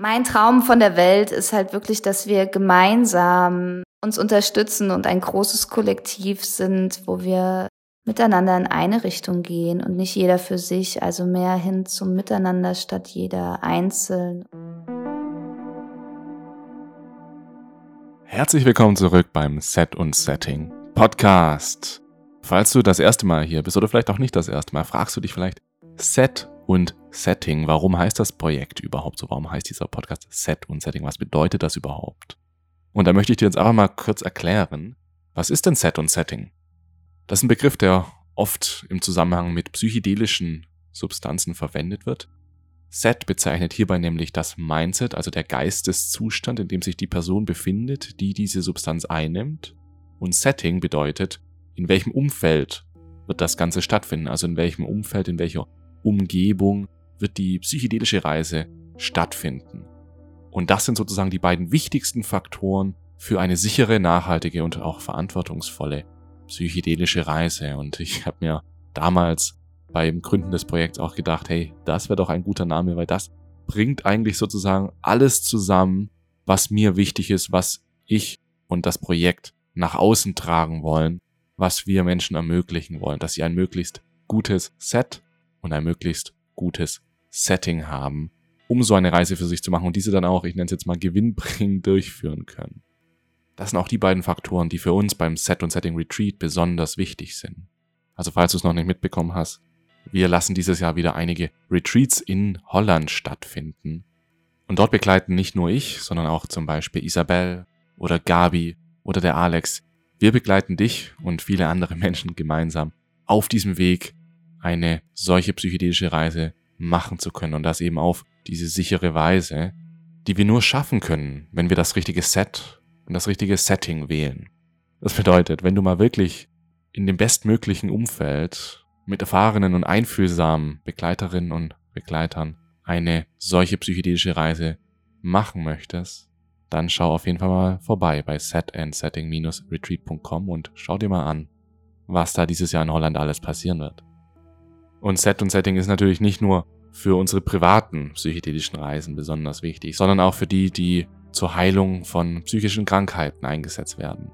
Mein Traum von der Welt ist halt wirklich, dass wir gemeinsam uns unterstützen und ein großes Kollektiv sind, wo wir miteinander in eine Richtung gehen und nicht jeder für sich, also mehr hin zum Miteinander statt jeder einzeln. Herzlich willkommen zurück beim Set und Setting Podcast. Falls du das erste Mal hier bist oder vielleicht auch nicht das erste Mal, fragst du dich vielleicht Set und Setting. Warum heißt das Projekt überhaupt so? Warum heißt dieser Podcast Set und Setting? Was bedeutet das überhaupt? Und da möchte ich dir jetzt einfach mal kurz erklären, was ist denn Set und Setting? Das ist ein Begriff, der oft im Zusammenhang mit psychedelischen Substanzen verwendet wird. Set bezeichnet hierbei nämlich das Mindset, also der Geisteszustand, in dem sich die Person befindet, die diese Substanz einnimmt. Und Setting bedeutet, in welchem Umfeld wird das Ganze stattfinden, also in welchem Umfeld, in welcher Umgebung wird die psychedelische Reise stattfinden. Und das sind sozusagen die beiden wichtigsten Faktoren für eine sichere, nachhaltige und auch verantwortungsvolle psychedelische Reise. Und ich habe mir damals beim Gründen des Projekts auch gedacht, hey, das wäre doch ein guter Name, weil das bringt eigentlich sozusagen alles zusammen, was mir wichtig ist, was ich und das Projekt nach außen tragen wollen, was wir Menschen ermöglichen wollen, dass sie ein möglichst gutes Set und ein möglichst gutes Setting haben, um so eine Reise für sich zu machen und diese dann auch, ich nenne es jetzt mal, gewinnbringend durchführen können. Das sind auch die beiden Faktoren, die für uns beim Set und Setting Retreat besonders wichtig sind. Also falls du es noch nicht mitbekommen hast, wir lassen dieses Jahr wieder einige Retreats in Holland stattfinden. Und dort begleiten nicht nur ich, sondern auch zum Beispiel Isabel oder Gabi oder der Alex. Wir begleiten dich und viele andere Menschen gemeinsam auf diesem Weg eine solche psychedelische Reise machen zu können und das eben auf diese sichere Weise, die wir nur schaffen können, wenn wir das richtige Set und das richtige Setting wählen. Das bedeutet, wenn du mal wirklich in dem bestmöglichen Umfeld mit erfahrenen und einfühlsamen Begleiterinnen und Begleitern eine solche psychedelische Reise machen möchtest, dann schau auf jeden Fall mal vorbei bei setandsetting-retreat.com und schau dir mal an, was da dieses Jahr in Holland alles passieren wird. Und Set und Setting ist natürlich nicht nur für unsere privaten psychedelischen Reisen besonders wichtig, sondern auch für die, die zur Heilung von psychischen Krankheiten eingesetzt werden.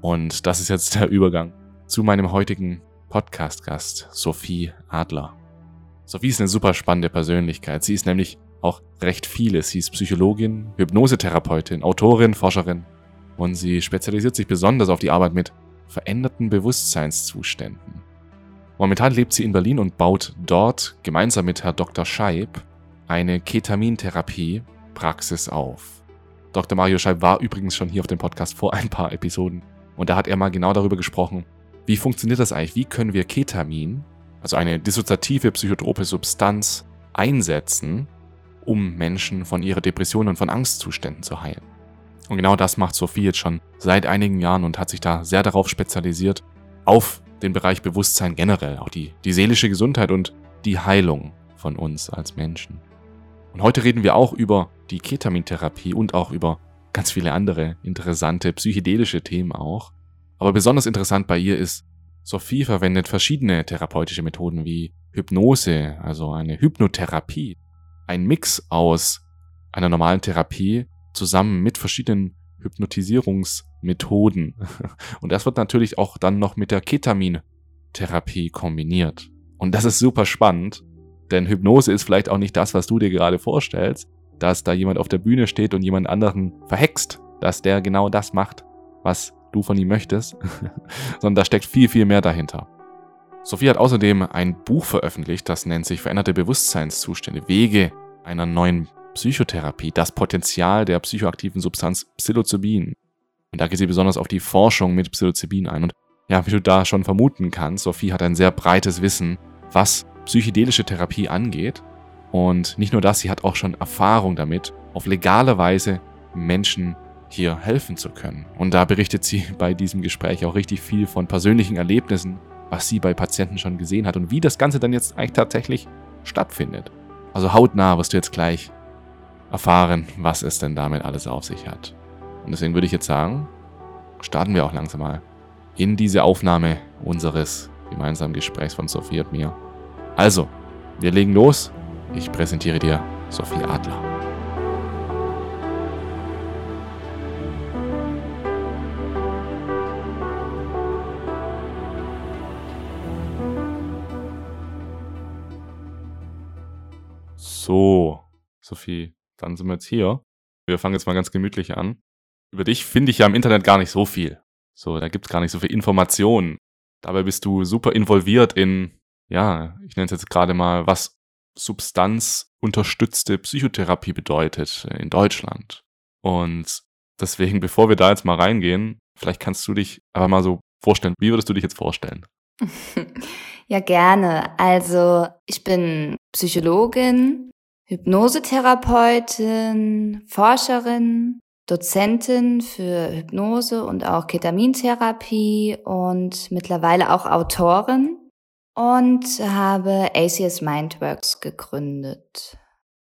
Und das ist jetzt der Übergang zu meinem heutigen Podcast-Gast, Sophie Adler. Sophie ist eine super spannende Persönlichkeit. Sie ist nämlich auch recht vieles. Sie ist Psychologin, Hypnosetherapeutin, Autorin, Forscherin und sie spezialisiert sich besonders auf die Arbeit mit veränderten Bewusstseinszuständen. Momentan lebt sie in Berlin und baut dort gemeinsam mit Herr Dr. Scheib eine Ketamintherapie-Praxis auf. Dr. Mario Scheib war übrigens schon hier auf dem Podcast vor ein paar Episoden und da hat er mal genau darüber gesprochen, wie funktioniert das eigentlich? Wie können wir Ketamin, also eine dissoziative psychotrope Substanz, einsetzen, um Menschen von ihrer Depression und von Angstzuständen zu heilen? Und genau das macht Sophie jetzt schon seit einigen Jahren und hat sich da sehr darauf spezialisiert, auf den Bereich Bewusstsein generell, auch die, die seelische Gesundheit und die Heilung von uns als Menschen. Und heute reden wir auch über die Ketamintherapie und auch über ganz viele andere interessante psychedelische Themen auch. Aber besonders interessant bei ihr ist, Sophie verwendet verschiedene therapeutische Methoden wie Hypnose, also eine Hypnotherapie. Ein Mix aus einer normalen Therapie zusammen mit verschiedenen Hypnotisierungsmethoden. Und das wird natürlich auch dann noch mit der Ketamin-Therapie kombiniert. Und das ist super spannend, denn Hypnose ist vielleicht auch nicht das, was du dir gerade vorstellst, dass da jemand auf der Bühne steht und jemand anderen verhext, dass der genau das macht, was du von ihm möchtest, sondern da steckt viel, viel mehr dahinter. Sophie hat außerdem ein Buch veröffentlicht, das nennt sich Veränderte Bewusstseinszustände, Wege einer neuen Psychotherapie das Potenzial der psychoaktiven Substanz Psilocybin. Und da geht sie besonders auf die Forschung mit Psilocybin ein. Und ja, wie du da schon vermuten kannst, Sophie hat ein sehr breites Wissen, was psychedelische Therapie angeht. Und nicht nur das, sie hat auch schon Erfahrung damit, auf legale Weise Menschen hier helfen zu können. Und da berichtet sie bei diesem Gespräch auch richtig viel von persönlichen Erlebnissen, was sie bei Patienten schon gesehen hat und wie das Ganze dann jetzt eigentlich tatsächlich stattfindet. Also hautnah wirst du jetzt gleich erfahren, was es denn damit alles auf sich hat. Und deswegen würde ich jetzt sagen, starten wir auch langsam mal in diese Aufnahme unseres gemeinsamen Gesprächs von Sophie und mir. Also, wir legen los. Ich präsentiere dir Sophie Adler. So, Sophie, dann sind wir jetzt hier. Wir fangen jetzt mal ganz gemütlich an. Über dich finde ich ja im Internet gar nicht so viel. So, da gibt es gar nicht so viel Informationen. Dabei bist du super involviert in, ja, ich nenne es jetzt gerade mal, was substanzunterstützte Psychotherapie bedeutet in Deutschland. Und deswegen, bevor wir da jetzt mal reingehen, vielleicht kannst du dich aber mal so vorstellen. Wie würdest du dich jetzt vorstellen? Ja, gerne. Also, ich bin Psychologin, Hypnosetherapeutin, Forscherin, Dozentin für Hypnose und auch Ketamintherapie und mittlerweile auch Autorin und habe ACS Mindworks gegründet.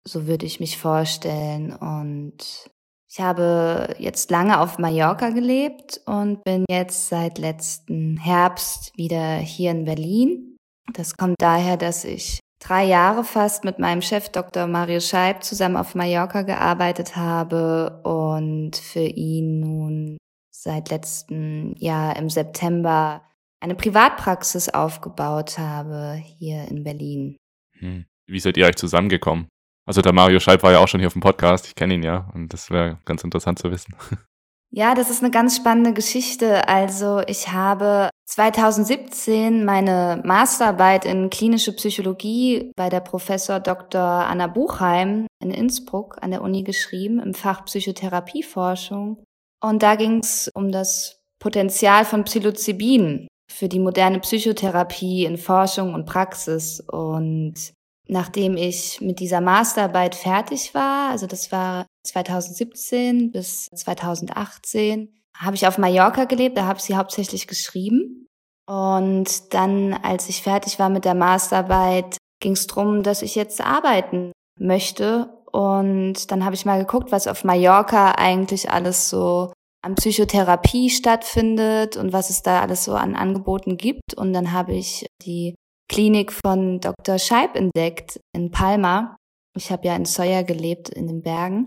So würde ich mich vorstellen. Und ich habe jetzt lange auf Mallorca gelebt und bin jetzt seit letzten Herbst wieder hier in Berlin. Das kommt daher, dass ich drei Jahre fast mit meinem Chef Dr. Mario Scheib zusammen auf Mallorca gearbeitet habe und für ihn nun seit letztem Jahr im September eine Privatpraxis aufgebaut habe hier in Berlin. Hm. Wie seid ihr euch zusammengekommen? Also der Mario Scheib war ja auch schon hier auf dem Podcast, ich kenne ihn ja und das wäre ganz interessant zu wissen. Ja, das ist eine ganz spannende Geschichte. Also ich habe 2017 meine Masterarbeit in klinische Psychologie bei der Professor Dr. Anna Buchheim in Innsbruck an der Uni geschrieben im Fach Psychotherapieforschung. Und da ging es um das Potenzial von Psilocybin für die moderne Psychotherapie in Forschung und Praxis. Und nachdem ich mit dieser Masterarbeit fertig war, also das war 2017 bis 2018, habe ich auf Mallorca gelebt, da habe ich sie hauptsächlich geschrieben. Und dann, als ich fertig war mit der Masterarbeit, ging es darum, dass ich jetzt arbeiten möchte. Und dann habe ich mal geguckt, was auf Mallorca eigentlich alles so an Psychotherapie stattfindet und was es da alles so an Angeboten gibt. Und dann habe ich die Klinik von Dr. Scheib entdeckt in Palma. Ich habe ja in Sawyer gelebt in den Bergen.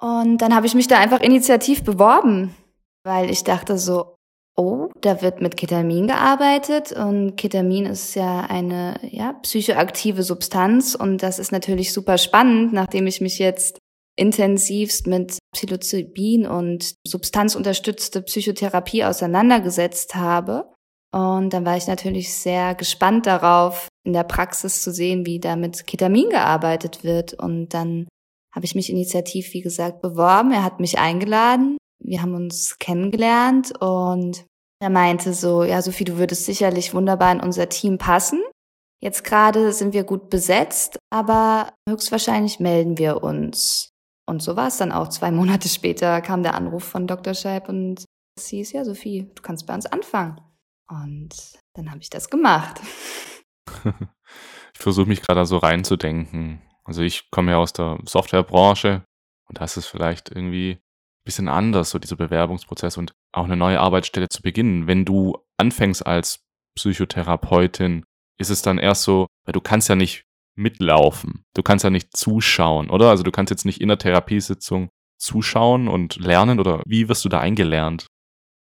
Und dann habe ich mich da einfach initiativ beworben, weil ich dachte so, oh, da wird mit Ketamin gearbeitet und Ketamin ist ja eine ja, psychoaktive Substanz und das ist natürlich super spannend, nachdem ich mich jetzt intensivst mit Psilocybin und substanzunterstützte Psychotherapie auseinandergesetzt habe. Und dann war ich natürlich sehr gespannt darauf, in der Praxis zu sehen, wie da mit Ketamin gearbeitet wird. Und dann habe ich mich initiativ, wie gesagt, beworben. Er hat mich eingeladen. Wir haben uns kennengelernt und er meinte so, ja, Sophie, du würdest sicherlich wunderbar in unser Team passen. Jetzt gerade sind wir gut besetzt, aber höchstwahrscheinlich melden wir uns. Und so war es dann auch. Zwei Monate später kam der Anruf von Dr. Scheib und es hieß, ja, Sophie, du kannst bei uns anfangen. Und dann habe ich das gemacht. ich versuche mich gerade so reinzudenken. Also ich komme ja aus der Softwarebranche und da ist vielleicht irgendwie ein bisschen anders, so dieser Bewerbungsprozess und auch eine neue Arbeitsstelle zu beginnen. Wenn du anfängst als Psychotherapeutin, ist es dann erst so, weil du kannst ja nicht mitlaufen. Du kannst ja nicht zuschauen, oder? Also du kannst jetzt nicht in der Therapiesitzung zuschauen und lernen oder wie wirst du da eingelernt?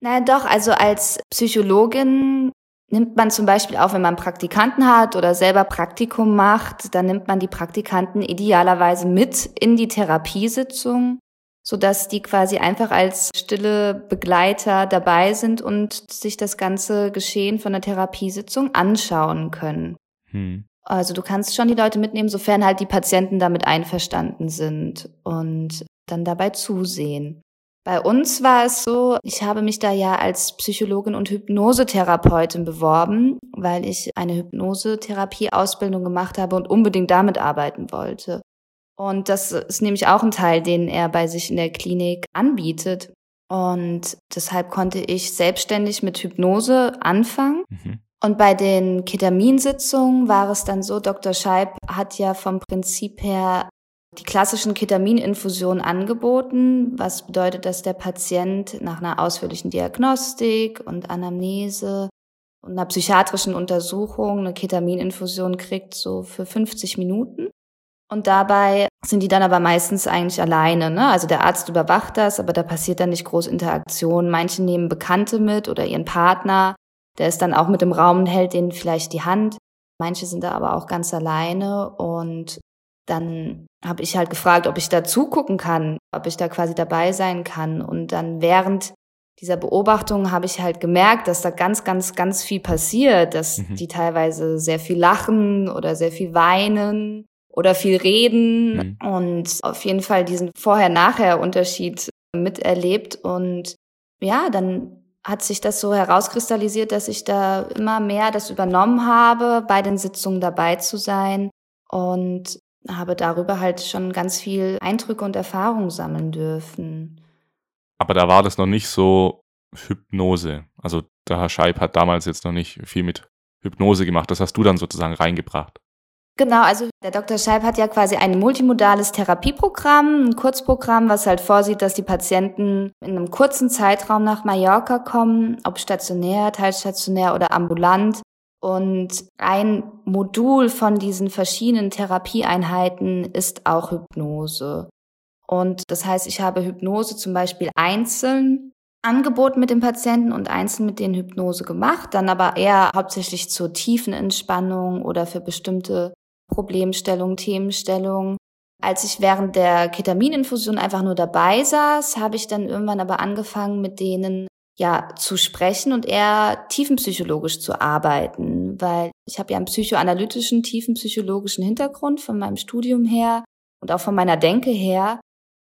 Naja, doch, also als Psychologin nimmt man zum Beispiel auch, wenn man Praktikanten hat oder selber Praktikum macht, dann nimmt man die Praktikanten idealerweise mit in die Therapiesitzung, sodass die quasi einfach als stille Begleiter dabei sind und sich das ganze Geschehen von der Therapiesitzung anschauen können. Hm. Also du kannst schon die Leute mitnehmen, sofern halt die Patienten damit einverstanden sind und dann dabei zusehen. Bei uns war es so, ich habe mich da ja als Psychologin und Hypnosetherapeutin beworben, weil ich eine Hypnosetherapie-Ausbildung gemacht habe und unbedingt damit arbeiten wollte. Und das ist nämlich auch ein Teil, den er bei sich in der Klinik anbietet. Und deshalb konnte ich selbstständig mit Hypnose anfangen. Mhm. Und bei den Ketaminsitzungen war es dann so, Dr. Scheib hat ja vom Prinzip her die klassischen Ketamininfusionen angeboten, was bedeutet, dass der Patient nach einer ausführlichen Diagnostik und Anamnese und einer psychiatrischen Untersuchung eine Ketamininfusion kriegt, so für 50 Minuten. Und dabei sind die dann aber meistens eigentlich alleine. Ne? Also der Arzt überwacht das, aber da passiert dann nicht groß Interaktion. Manche nehmen Bekannte mit oder ihren Partner. Der ist dann auch mit im Raum und hält denen vielleicht die Hand. Manche sind da aber auch ganz alleine und dann habe ich halt gefragt, ob ich da zugucken kann, ob ich da quasi dabei sein kann. Und dann während dieser Beobachtung habe ich halt gemerkt, dass da ganz, ganz, ganz viel passiert, dass mhm. die teilweise sehr viel lachen oder sehr viel weinen oder viel reden mhm. und auf jeden Fall diesen Vorher-Nachher-Unterschied miterlebt. Und ja, dann hat sich das so herauskristallisiert, dass ich da immer mehr das übernommen habe, bei den Sitzungen dabei zu sein und habe darüber halt schon ganz viel Eindrücke und Erfahrungen sammeln dürfen. Aber da war das noch nicht so Hypnose. Also der Herr Scheib hat damals jetzt noch nicht viel mit Hypnose gemacht. Das hast du dann sozusagen reingebracht. Genau, also der Dr. Scheib hat ja quasi ein multimodales Therapieprogramm, ein Kurzprogramm, was halt vorsieht, dass die Patienten in einem kurzen Zeitraum nach Mallorca kommen, ob stationär, teilstationär oder ambulant. Und ein Modul von diesen verschiedenen Therapieeinheiten ist auch Hypnose. Und das heißt, ich habe Hypnose zum Beispiel einzeln angeboten mit den Patienten und einzeln mit denen Hypnose gemacht, dann aber eher hauptsächlich zur tiefen Entspannung oder für bestimmte Problemstellungen, Themenstellungen. Als ich während der Ketamininfusion einfach nur dabei saß, habe ich dann irgendwann aber angefangen, mit denen ja zu sprechen und eher tiefenpsychologisch zu arbeiten, weil ich habe ja einen psychoanalytischen, tiefenpsychologischen Hintergrund von meinem Studium her und auch von meiner Denke her.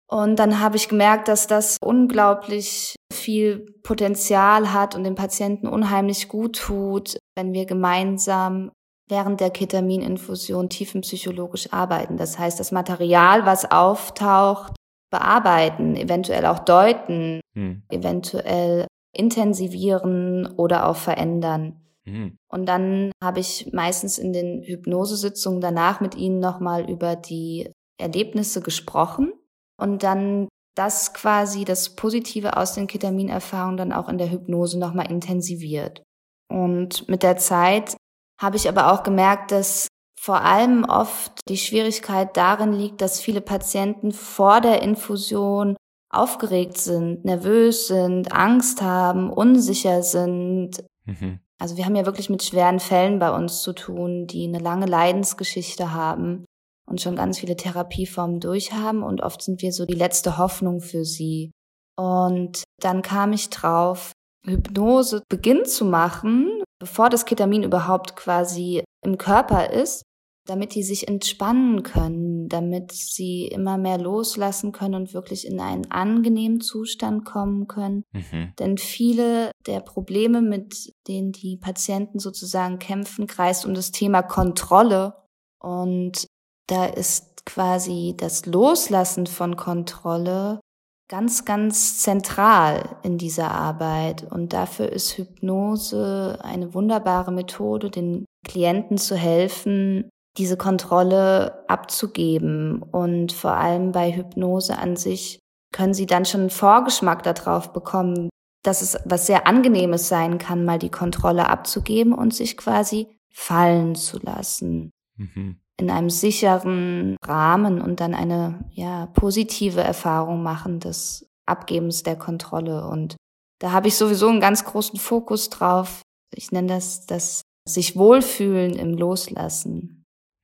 Und dann habe ich gemerkt, dass das unglaublich viel Potenzial hat und dem Patienten unheimlich gut tut, wenn wir gemeinsam während der Ketamininfusion tiefenpsychologisch arbeiten. Das heißt, das Material, was auftaucht, bearbeiten, eventuell auch deuten, hm. eventuell intensivieren oder auch verändern. Hm. Und dann habe ich meistens in den Hypnosesitzungen danach mit ihnen nochmal über die Erlebnisse gesprochen und dann das quasi das Positive aus den Ketaminerfahrungen dann auch in der Hypnose nochmal intensiviert. Und mit der Zeit habe ich aber auch gemerkt, dass vor allem oft die Schwierigkeit darin liegt, dass viele Patienten vor der Infusion aufgeregt sind, nervös sind, Angst haben, unsicher sind. Mhm. Also wir haben ja wirklich mit schweren Fällen bei uns zu tun, die eine lange Leidensgeschichte haben und schon ganz viele Therapieformen durchhaben und oft sind wir so die letzte Hoffnung für sie. Und dann kam ich drauf, Hypnose beginnen zu machen, bevor das Ketamin überhaupt quasi im Körper ist, damit die sich entspannen können, damit sie immer mehr loslassen können und wirklich in einen angenehmen Zustand kommen können. Mhm. Denn viele der Probleme, mit denen die Patienten sozusagen kämpfen, kreist um das Thema Kontrolle. Und da ist quasi das Loslassen von Kontrolle ganz, ganz zentral in dieser Arbeit. Und dafür ist Hypnose eine wunderbare Methode, den Klienten zu helfen, diese Kontrolle abzugeben. Und vor allem bei Hypnose an sich können sie dann schon einen Vorgeschmack darauf bekommen, dass es was sehr Angenehmes sein kann, mal die Kontrolle abzugeben und sich quasi fallen zu lassen. Mhm in einem sicheren Rahmen und dann eine ja positive Erfahrung machen des Abgebens der Kontrolle und da habe ich sowieso einen ganz großen Fokus drauf. Ich nenne das das sich wohlfühlen im Loslassen.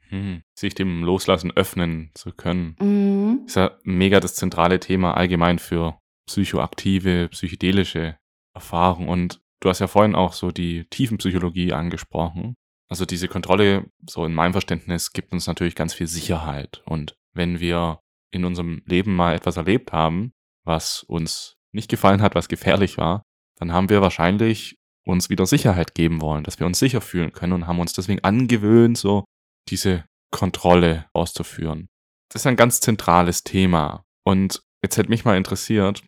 Hm, sich dem Loslassen öffnen zu können. Mhm. Ist ja mega das zentrale Thema allgemein für psychoaktive, psychedelische Erfahrungen. Und du hast ja vorhin auch so die Tiefenpsychologie angesprochen. Also diese Kontrolle, so in meinem Verständnis, gibt uns natürlich ganz viel Sicherheit. Und wenn wir in unserem Leben mal etwas erlebt haben, was uns nicht gefallen hat, was gefährlich war, dann haben wir wahrscheinlich uns wieder Sicherheit geben wollen, dass wir uns sicher fühlen können und haben uns deswegen angewöhnt, so diese Kontrolle auszuführen. Das ist ein ganz zentrales Thema. Und jetzt hätte mich mal interessiert,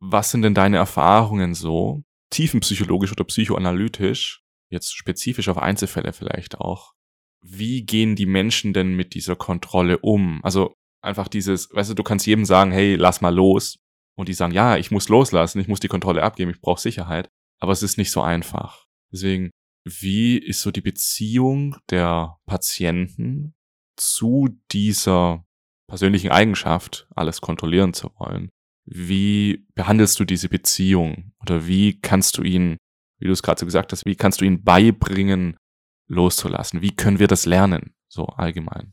was sind denn deine Erfahrungen so, tiefenpsychologisch oder psychoanalytisch, jetzt spezifisch auf Einzelfälle vielleicht auch, wie gehen die Menschen denn mit dieser Kontrolle um? Also einfach dieses, weißt du, du kannst jedem sagen, hey, lass mal los. Und die sagen, ja, ich muss loslassen, ich muss die Kontrolle abgeben, ich brauche Sicherheit. Aber es ist nicht so einfach. Deswegen, wie ist so die Beziehung der Patienten zu dieser persönlichen Eigenschaft, alles kontrollieren zu wollen? Wie behandelst du diese Beziehung? Oder wie kannst du ihnen wie du es gerade so gesagt hast, wie kannst du ihnen beibringen, loszulassen? Wie können wir das lernen, so allgemein?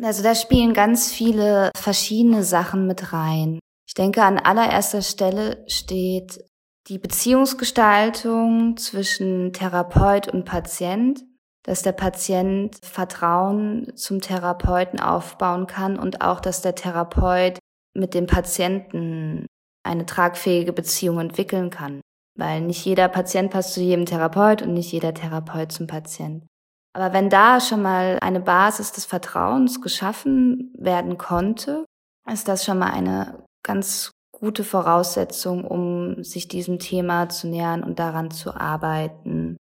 Also da spielen ganz viele verschiedene Sachen mit rein. Ich denke, an allererster Stelle steht die Beziehungsgestaltung zwischen Therapeut und Patient, dass der Patient Vertrauen zum Therapeuten aufbauen kann und auch, dass der Therapeut mit dem Patienten eine tragfähige Beziehung entwickeln kann. Weil nicht jeder Patient passt zu jedem Therapeut und nicht jeder Therapeut zum Patient. Aber wenn da schon mal eine Basis des Vertrauens geschaffen werden konnte, ist das schon mal eine ganz gute Voraussetzung, um sich diesem Thema zu nähern und daran zu arbeiten.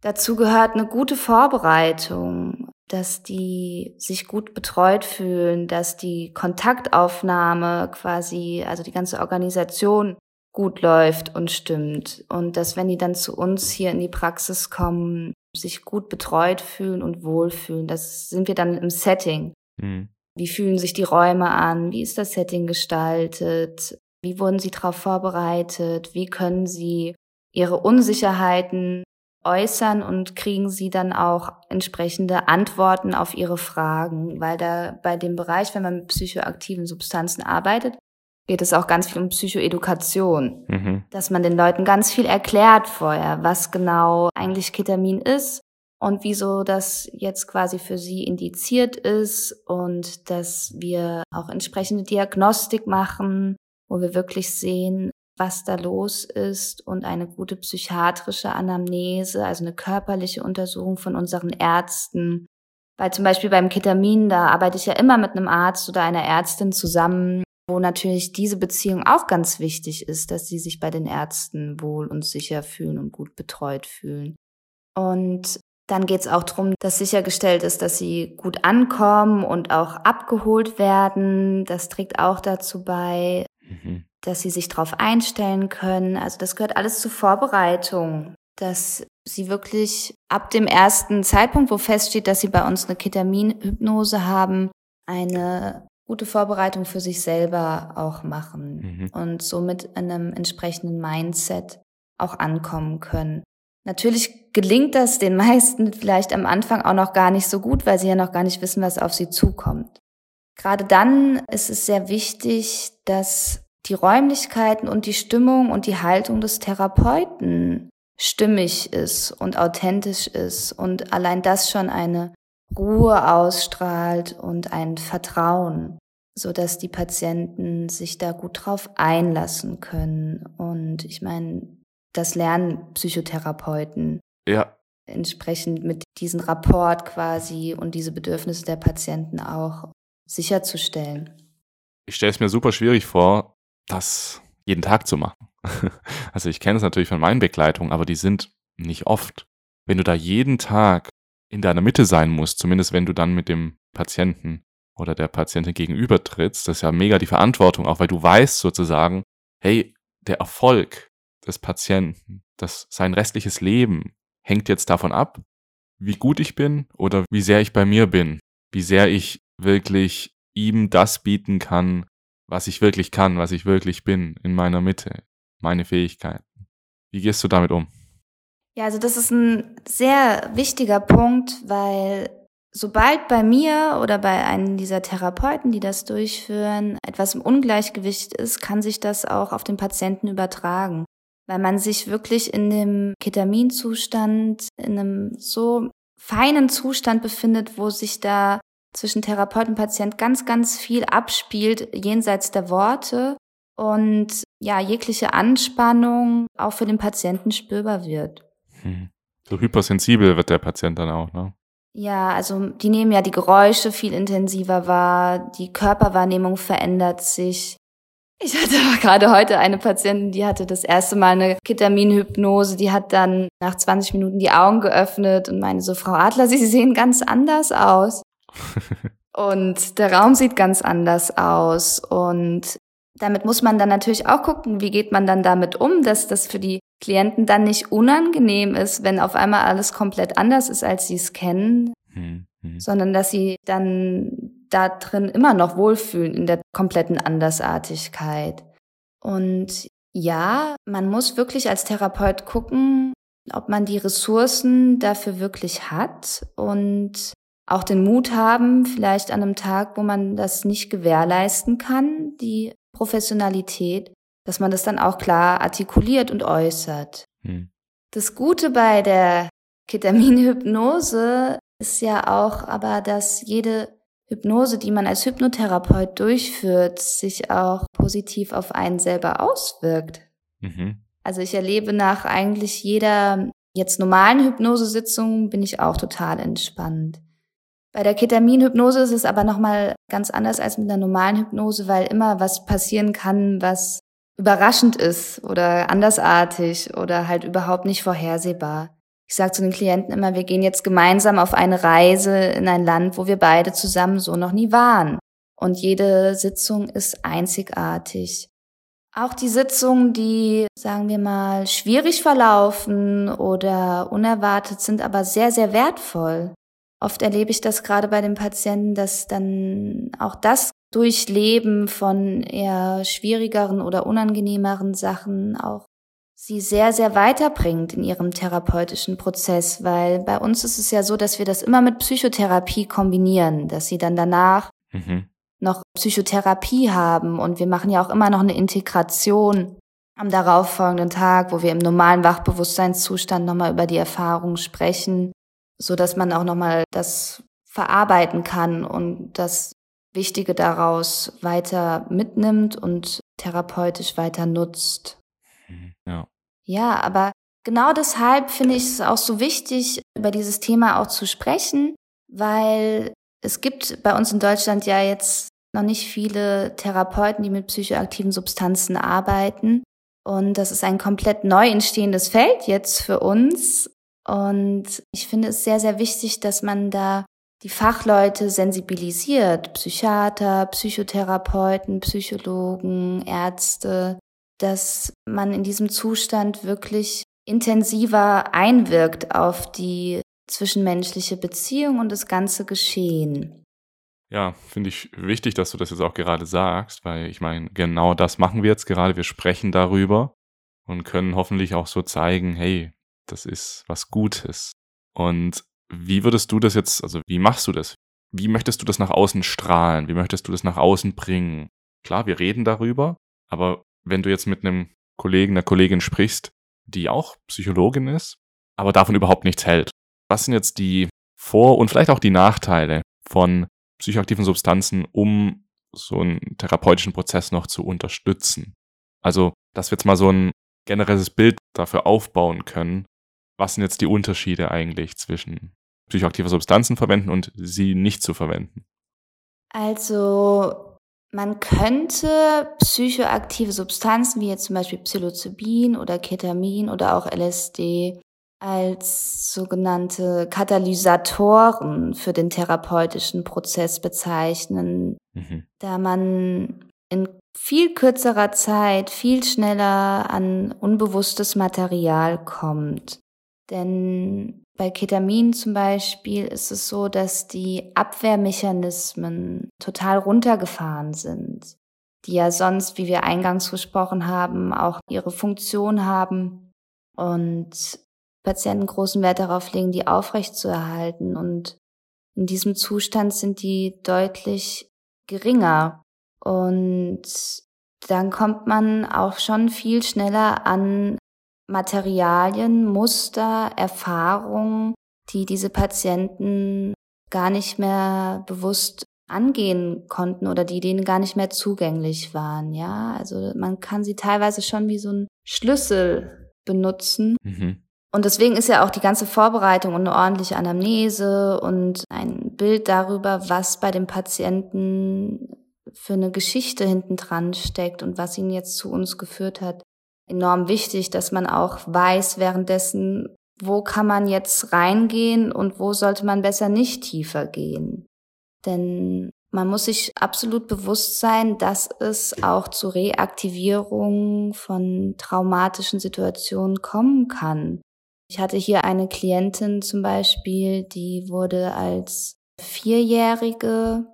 Dazu gehört eine gute Vorbereitung, dass die sich gut betreut fühlen, dass die Kontaktaufnahme quasi, also die ganze Organisation gut läuft und stimmt und dass wenn die dann zu uns hier in die Praxis kommen, sich gut betreut fühlen und wohlfühlen. Das sind wir dann im Setting. Mhm. Wie fühlen sich die Räume an? Wie ist das Setting gestaltet? Wie wurden sie darauf vorbereitet? Wie können sie ihre Unsicherheiten äußern und kriegen sie dann auch entsprechende Antworten auf ihre Fragen? Weil da bei dem Bereich, wenn man mit psychoaktiven Substanzen arbeitet, geht es auch ganz viel um Psychoedukation, mhm. dass man den Leuten ganz viel erklärt vorher, was genau eigentlich Ketamin ist und wieso das jetzt quasi für sie indiziert ist und dass wir auch entsprechende Diagnostik machen, wo wir wirklich sehen, was da los ist und eine gute psychiatrische Anamnese, also eine körperliche Untersuchung von unseren Ärzten. Weil zum Beispiel beim Ketamin, da arbeite ich ja immer mit einem Arzt oder einer Ärztin zusammen, wo natürlich diese Beziehung auch ganz wichtig ist, dass sie sich bei den Ärzten wohl und sicher fühlen und gut betreut fühlen. Und dann geht es auch darum, dass sichergestellt ist, dass sie gut ankommen und auch abgeholt werden. Das trägt auch dazu bei, mhm. dass sie sich darauf einstellen können. Also das gehört alles zur Vorbereitung, dass sie wirklich ab dem ersten Zeitpunkt, wo feststeht, dass sie bei uns eine Ketaminhypnose haben, eine gute Vorbereitung für sich selber auch machen mhm. und somit in einem entsprechenden Mindset auch ankommen können. Natürlich gelingt das den meisten vielleicht am Anfang auch noch gar nicht so gut, weil sie ja noch gar nicht wissen, was auf sie zukommt. Gerade dann ist es sehr wichtig, dass die Räumlichkeiten und die Stimmung und die Haltung des Therapeuten stimmig ist und authentisch ist und allein das schon eine Ruhe ausstrahlt und ein Vertrauen, so dass die Patienten sich da gut drauf einlassen können. Und ich meine, das lernen Psychotherapeuten. Ja. Entsprechend mit diesem Rapport quasi und diese Bedürfnisse der Patienten auch sicherzustellen. Ich stelle es mir super schwierig vor, das jeden Tag zu machen. Also ich kenne es natürlich von meinen Begleitungen, aber die sind nicht oft. Wenn du da jeden Tag in deiner Mitte sein musst, zumindest wenn du dann mit dem Patienten oder der Patientin gegenüber trittst, das ist ja mega die Verantwortung, auch weil du weißt sozusagen, hey, der Erfolg des Patienten, dass sein restliches Leben hängt jetzt davon ab, wie gut ich bin oder wie sehr ich bei mir bin, wie sehr ich wirklich ihm das bieten kann, was ich wirklich kann, was ich wirklich bin in meiner Mitte, meine Fähigkeiten. Wie gehst du damit um? Ja, also das ist ein sehr wichtiger Punkt, weil sobald bei mir oder bei einem dieser Therapeuten, die das durchführen, etwas im Ungleichgewicht ist, kann sich das auch auf den Patienten übertragen, weil man sich wirklich in dem Ketaminzustand, in einem so feinen Zustand befindet, wo sich da zwischen Therapeut und Patient ganz, ganz viel abspielt, jenseits der Worte und ja, jegliche Anspannung auch für den Patienten spürbar wird. Hm. So hypersensibel wird der Patient dann auch, ne? Ja, also die nehmen ja die Geräusche viel intensiver wahr, die Körperwahrnehmung verändert sich. Ich hatte gerade heute eine Patientin, die hatte das erste Mal eine Ketaminhypnose, die hat dann nach 20 Minuten die Augen geöffnet und meine so, Frau Adler, Sie sehen ganz anders aus. Und der Raum sieht ganz anders aus und damit muss man dann natürlich auch gucken, wie geht man dann damit um, dass das für die Klienten dann nicht unangenehm ist, wenn auf einmal alles komplett anders ist, als sie es kennen, hm, hm. sondern dass sie dann da drin immer noch wohlfühlen in der kompletten Andersartigkeit. Und ja, man muss wirklich als Therapeut gucken, ob man die Ressourcen dafür wirklich hat und auch den Mut haben, vielleicht an einem Tag, wo man das nicht gewährleisten kann, die Professionalität, dass man das dann auch klar artikuliert und äußert. Hm. Das Gute bei der Ketaminhypnose ist ja auch aber, dass jede Hypnose, die man als Hypnotherapeut durchführt, sich auch positiv auf einen selber auswirkt. Mhm. Also ich erlebe nach eigentlich jeder jetzt normalen Hypnosesitzung bin ich auch total entspannt. Bei der Ketaminhypnose ist es aber nochmal ganz anders als mit einer normalen Hypnose, weil immer was passieren kann, was überraschend ist oder andersartig oder halt überhaupt nicht vorhersehbar. Ich sage zu den Klienten immer, wir gehen jetzt gemeinsam auf eine Reise in ein Land, wo wir beide zusammen so noch nie waren. Und jede Sitzung ist einzigartig. Auch die Sitzungen, die, sagen wir mal, schwierig verlaufen oder unerwartet sind, aber sehr, sehr wertvoll. Oft erlebe ich das gerade bei den Patienten, dass dann auch das Durchleben von eher schwierigeren oder unangenehmeren Sachen auch sie sehr, sehr weiterbringt in ihrem therapeutischen Prozess, weil bei uns ist es ja so, dass wir das immer mit Psychotherapie kombinieren, dass sie dann danach mhm. noch Psychotherapie haben. Und wir machen ja auch immer noch eine Integration am darauffolgenden Tag, wo wir im normalen Wachbewusstseinszustand nochmal über die Erfahrung sprechen so dass man auch nochmal das verarbeiten kann und das Wichtige daraus weiter mitnimmt und therapeutisch weiter nutzt. Mhm, ja. Ja, aber genau deshalb finde ich es auch so wichtig, über dieses Thema auch zu sprechen, weil es gibt bei uns in Deutschland ja jetzt noch nicht viele Therapeuten, die mit psychoaktiven Substanzen arbeiten. Und das ist ein komplett neu entstehendes Feld jetzt für uns. Und ich finde es sehr, sehr wichtig, dass man da die Fachleute sensibilisiert, Psychiater, Psychotherapeuten, Psychologen, Ärzte, dass man in diesem Zustand wirklich intensiver einwirkt auf die zwischenmenschliche Beziehung und das ganze Geschehen. Ja, finde ich wichtig, dass du das jetzt auch gerade sagst, weil ich meine, genau das machen wir jetzt gerade. Wir sprechen darüber und können hoffentlich auch so zeigen, hey, das ist was Gutes. Und wie würdest du das jetzt, also wie machst du das? Wie möchtest du das nach außen strahlen? Wie möchtest du das nach außen bringen? Klar, wir reden darüber, aber wenn du jetzt mit einem Kollegen, einer Kollegin sprichst, die auch Psychologin ist, aber davon überhaupt nichts hält, was sind jetzt die Vor- und vielleicht auch die Nachteile von psychoaktiven Substanzen, um so einen therapeutischen Prozess noch zu unterstützen? Also, dass wir jetzt mal so ein generelles Bild dafür aufbauen können, was sind jetzt die Unterschiede eigentlich zwischen psychoaktive Substanzen verwenden und sie nicht zu verwenden? Also man könnte psychoaktive Substanzen wie jetzt zum Beispiel Psilocybin oder Ketamin oder auch LSD als sogenannte Katalysatoren für den therapeutischen Prozess bezeichnen, mhm. da man in viel kürzerer Zeit viel schneller an unbewusstes Material kommt. Denn bei Ketamin zum Beispiel ist es so, dass die Abwehrmechanismen total runtergefahren sind, die ja sonst, wie wir eingangs gesprochen haben, auch ihre Funktion haben und Patienten großen Wert darauf legen, die aufrechtzuerhalten. Und in diesem Zustand sind die deutlich geringer. Und dann kommt man auch schon viel schneller an Materialien, Muster, Erfahrungen, die diese Patienten gar nicht mehr bewusst angehen konnten oder die denen gar nicht mehr zugänglich waren. Ja, also man kann sie teilweise schon wie so ein Schlüssel benutzen. Mhm. Und deswegen ist ja auch die ganze Vorbereitung und eine ordentliche Anamnese und ein Bild darüber, was bei dem Patienten für eine Geschichte hinten dran steckt und was ihn jetzt zu uns geführt hat, enorm wichtig, dass man auch weiß währenddessen, wo kann man jetzt reingehen und wo sollte man besser nicht tiefer gehen. Denn man muss sich absolut bewusst sein, dass es auch zu Reaktivierung von traumatischen Situationen kommen kann. Ich hatte hier eine Klientin zum Beispiel, die wurde als Vierjährige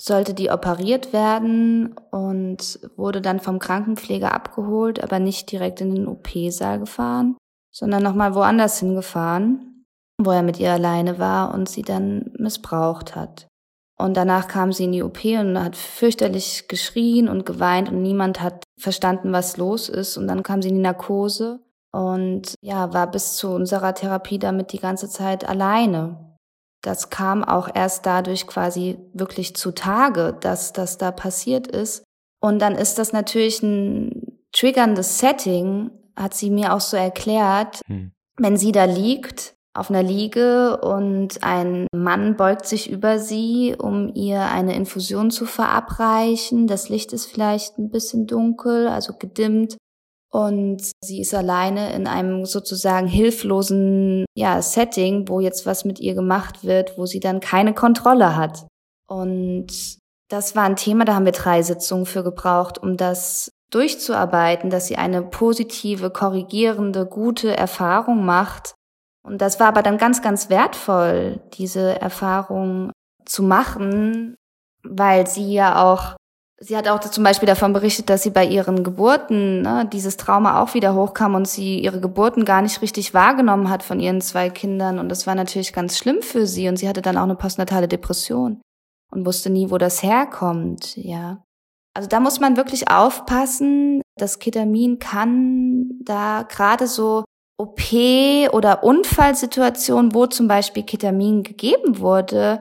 sollte die operiert werden und wurde dann vom Krankenpfleger abgeholt, aber nicht direkt in den OP-Saal gefahren, sondern nochmal woanders hingefahren. wo er mit ihr alleine war und sie dann missbraucht hat. Und danach kam sie in die OP und hat fürchterlich geschrien und geweint und niemand hat verstanden, was los ist. Und dann kam sie in die Narkose und ja, war bis zu unserer Therapie damit die ganze Zeit alleine. Das kam auch erst dadurch quasi wirklich zutage, dass das da passiert ist. Und dann ist das natürlich ein triggerndes Setting, hat sie mir auch so erklärt, hm. wenn sie da liegt auf einer Liege und ein Mann beugt sich über sie, um ihr eine Infusion zu verabreichen. Das Licht ist vielleicht ein bisschen dunkel, also gedimmt. Und sie ist alleine in einem sozusagen hilflosen ja, Setting, wo jetzt was mit ihr gemacht wird, wo sie dann keine Kontrolle hat. Und das war ein Thema, da haben wir drei Sitzungen für gebraucht, um das durchzuarbeiten, dass sie eine positive, korrigierende, gute Erfahrung macht und das war aber dann ganz, ganz wertvoll, diese Erfahrung zu machen, weil sie ja auch, sie hat auch zum Beispiel davon berichtet, dass sie bei ihren Geburten ne, dieses Trauma auch wieder hochkam und sie ihre Geburten gar nicht richtig wahrgenommen hat von ihren zwei Kindern. Und das war natürlich ganz schlimm für sie. Und sie hatte dann auch eine postnatale Depression und wusste nie, wo das herkommt, ja. Also da muss man wirklich aufpassen. Das Ketamin kann da gerade so OP oder Unfallsituation, wo zum Beispiel Ketamin gegeben wurde,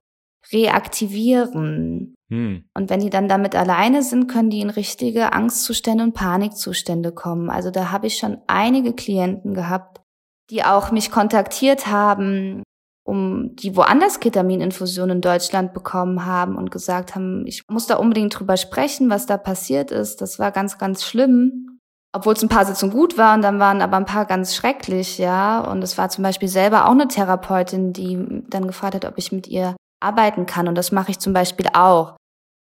reaktivieren. Hm. Und wenn die dann damit alleine sind, können die in richtige Angstzustände und Panikzustände kommen. Also da habe ich schon einige Klienten gehabt, die auch mich kontaktiert haben, um die woanders Ketamininfusion in Deutschland bekommen haben und gesagt haben, ich muss da unbedingt drüber sprechen, was da passiert ist. Das war ganz, ganz schlimm obwohl es ein paar Sitzungen gut waren, dann waren aber ein paar ganz schrecklich, ja. Und es war zum Beispiel selber auch eine Therapeutin, die dann gefragt hat, ob ich mit ihr arbeiten kann. Und das mache ich zum Beispiel auch.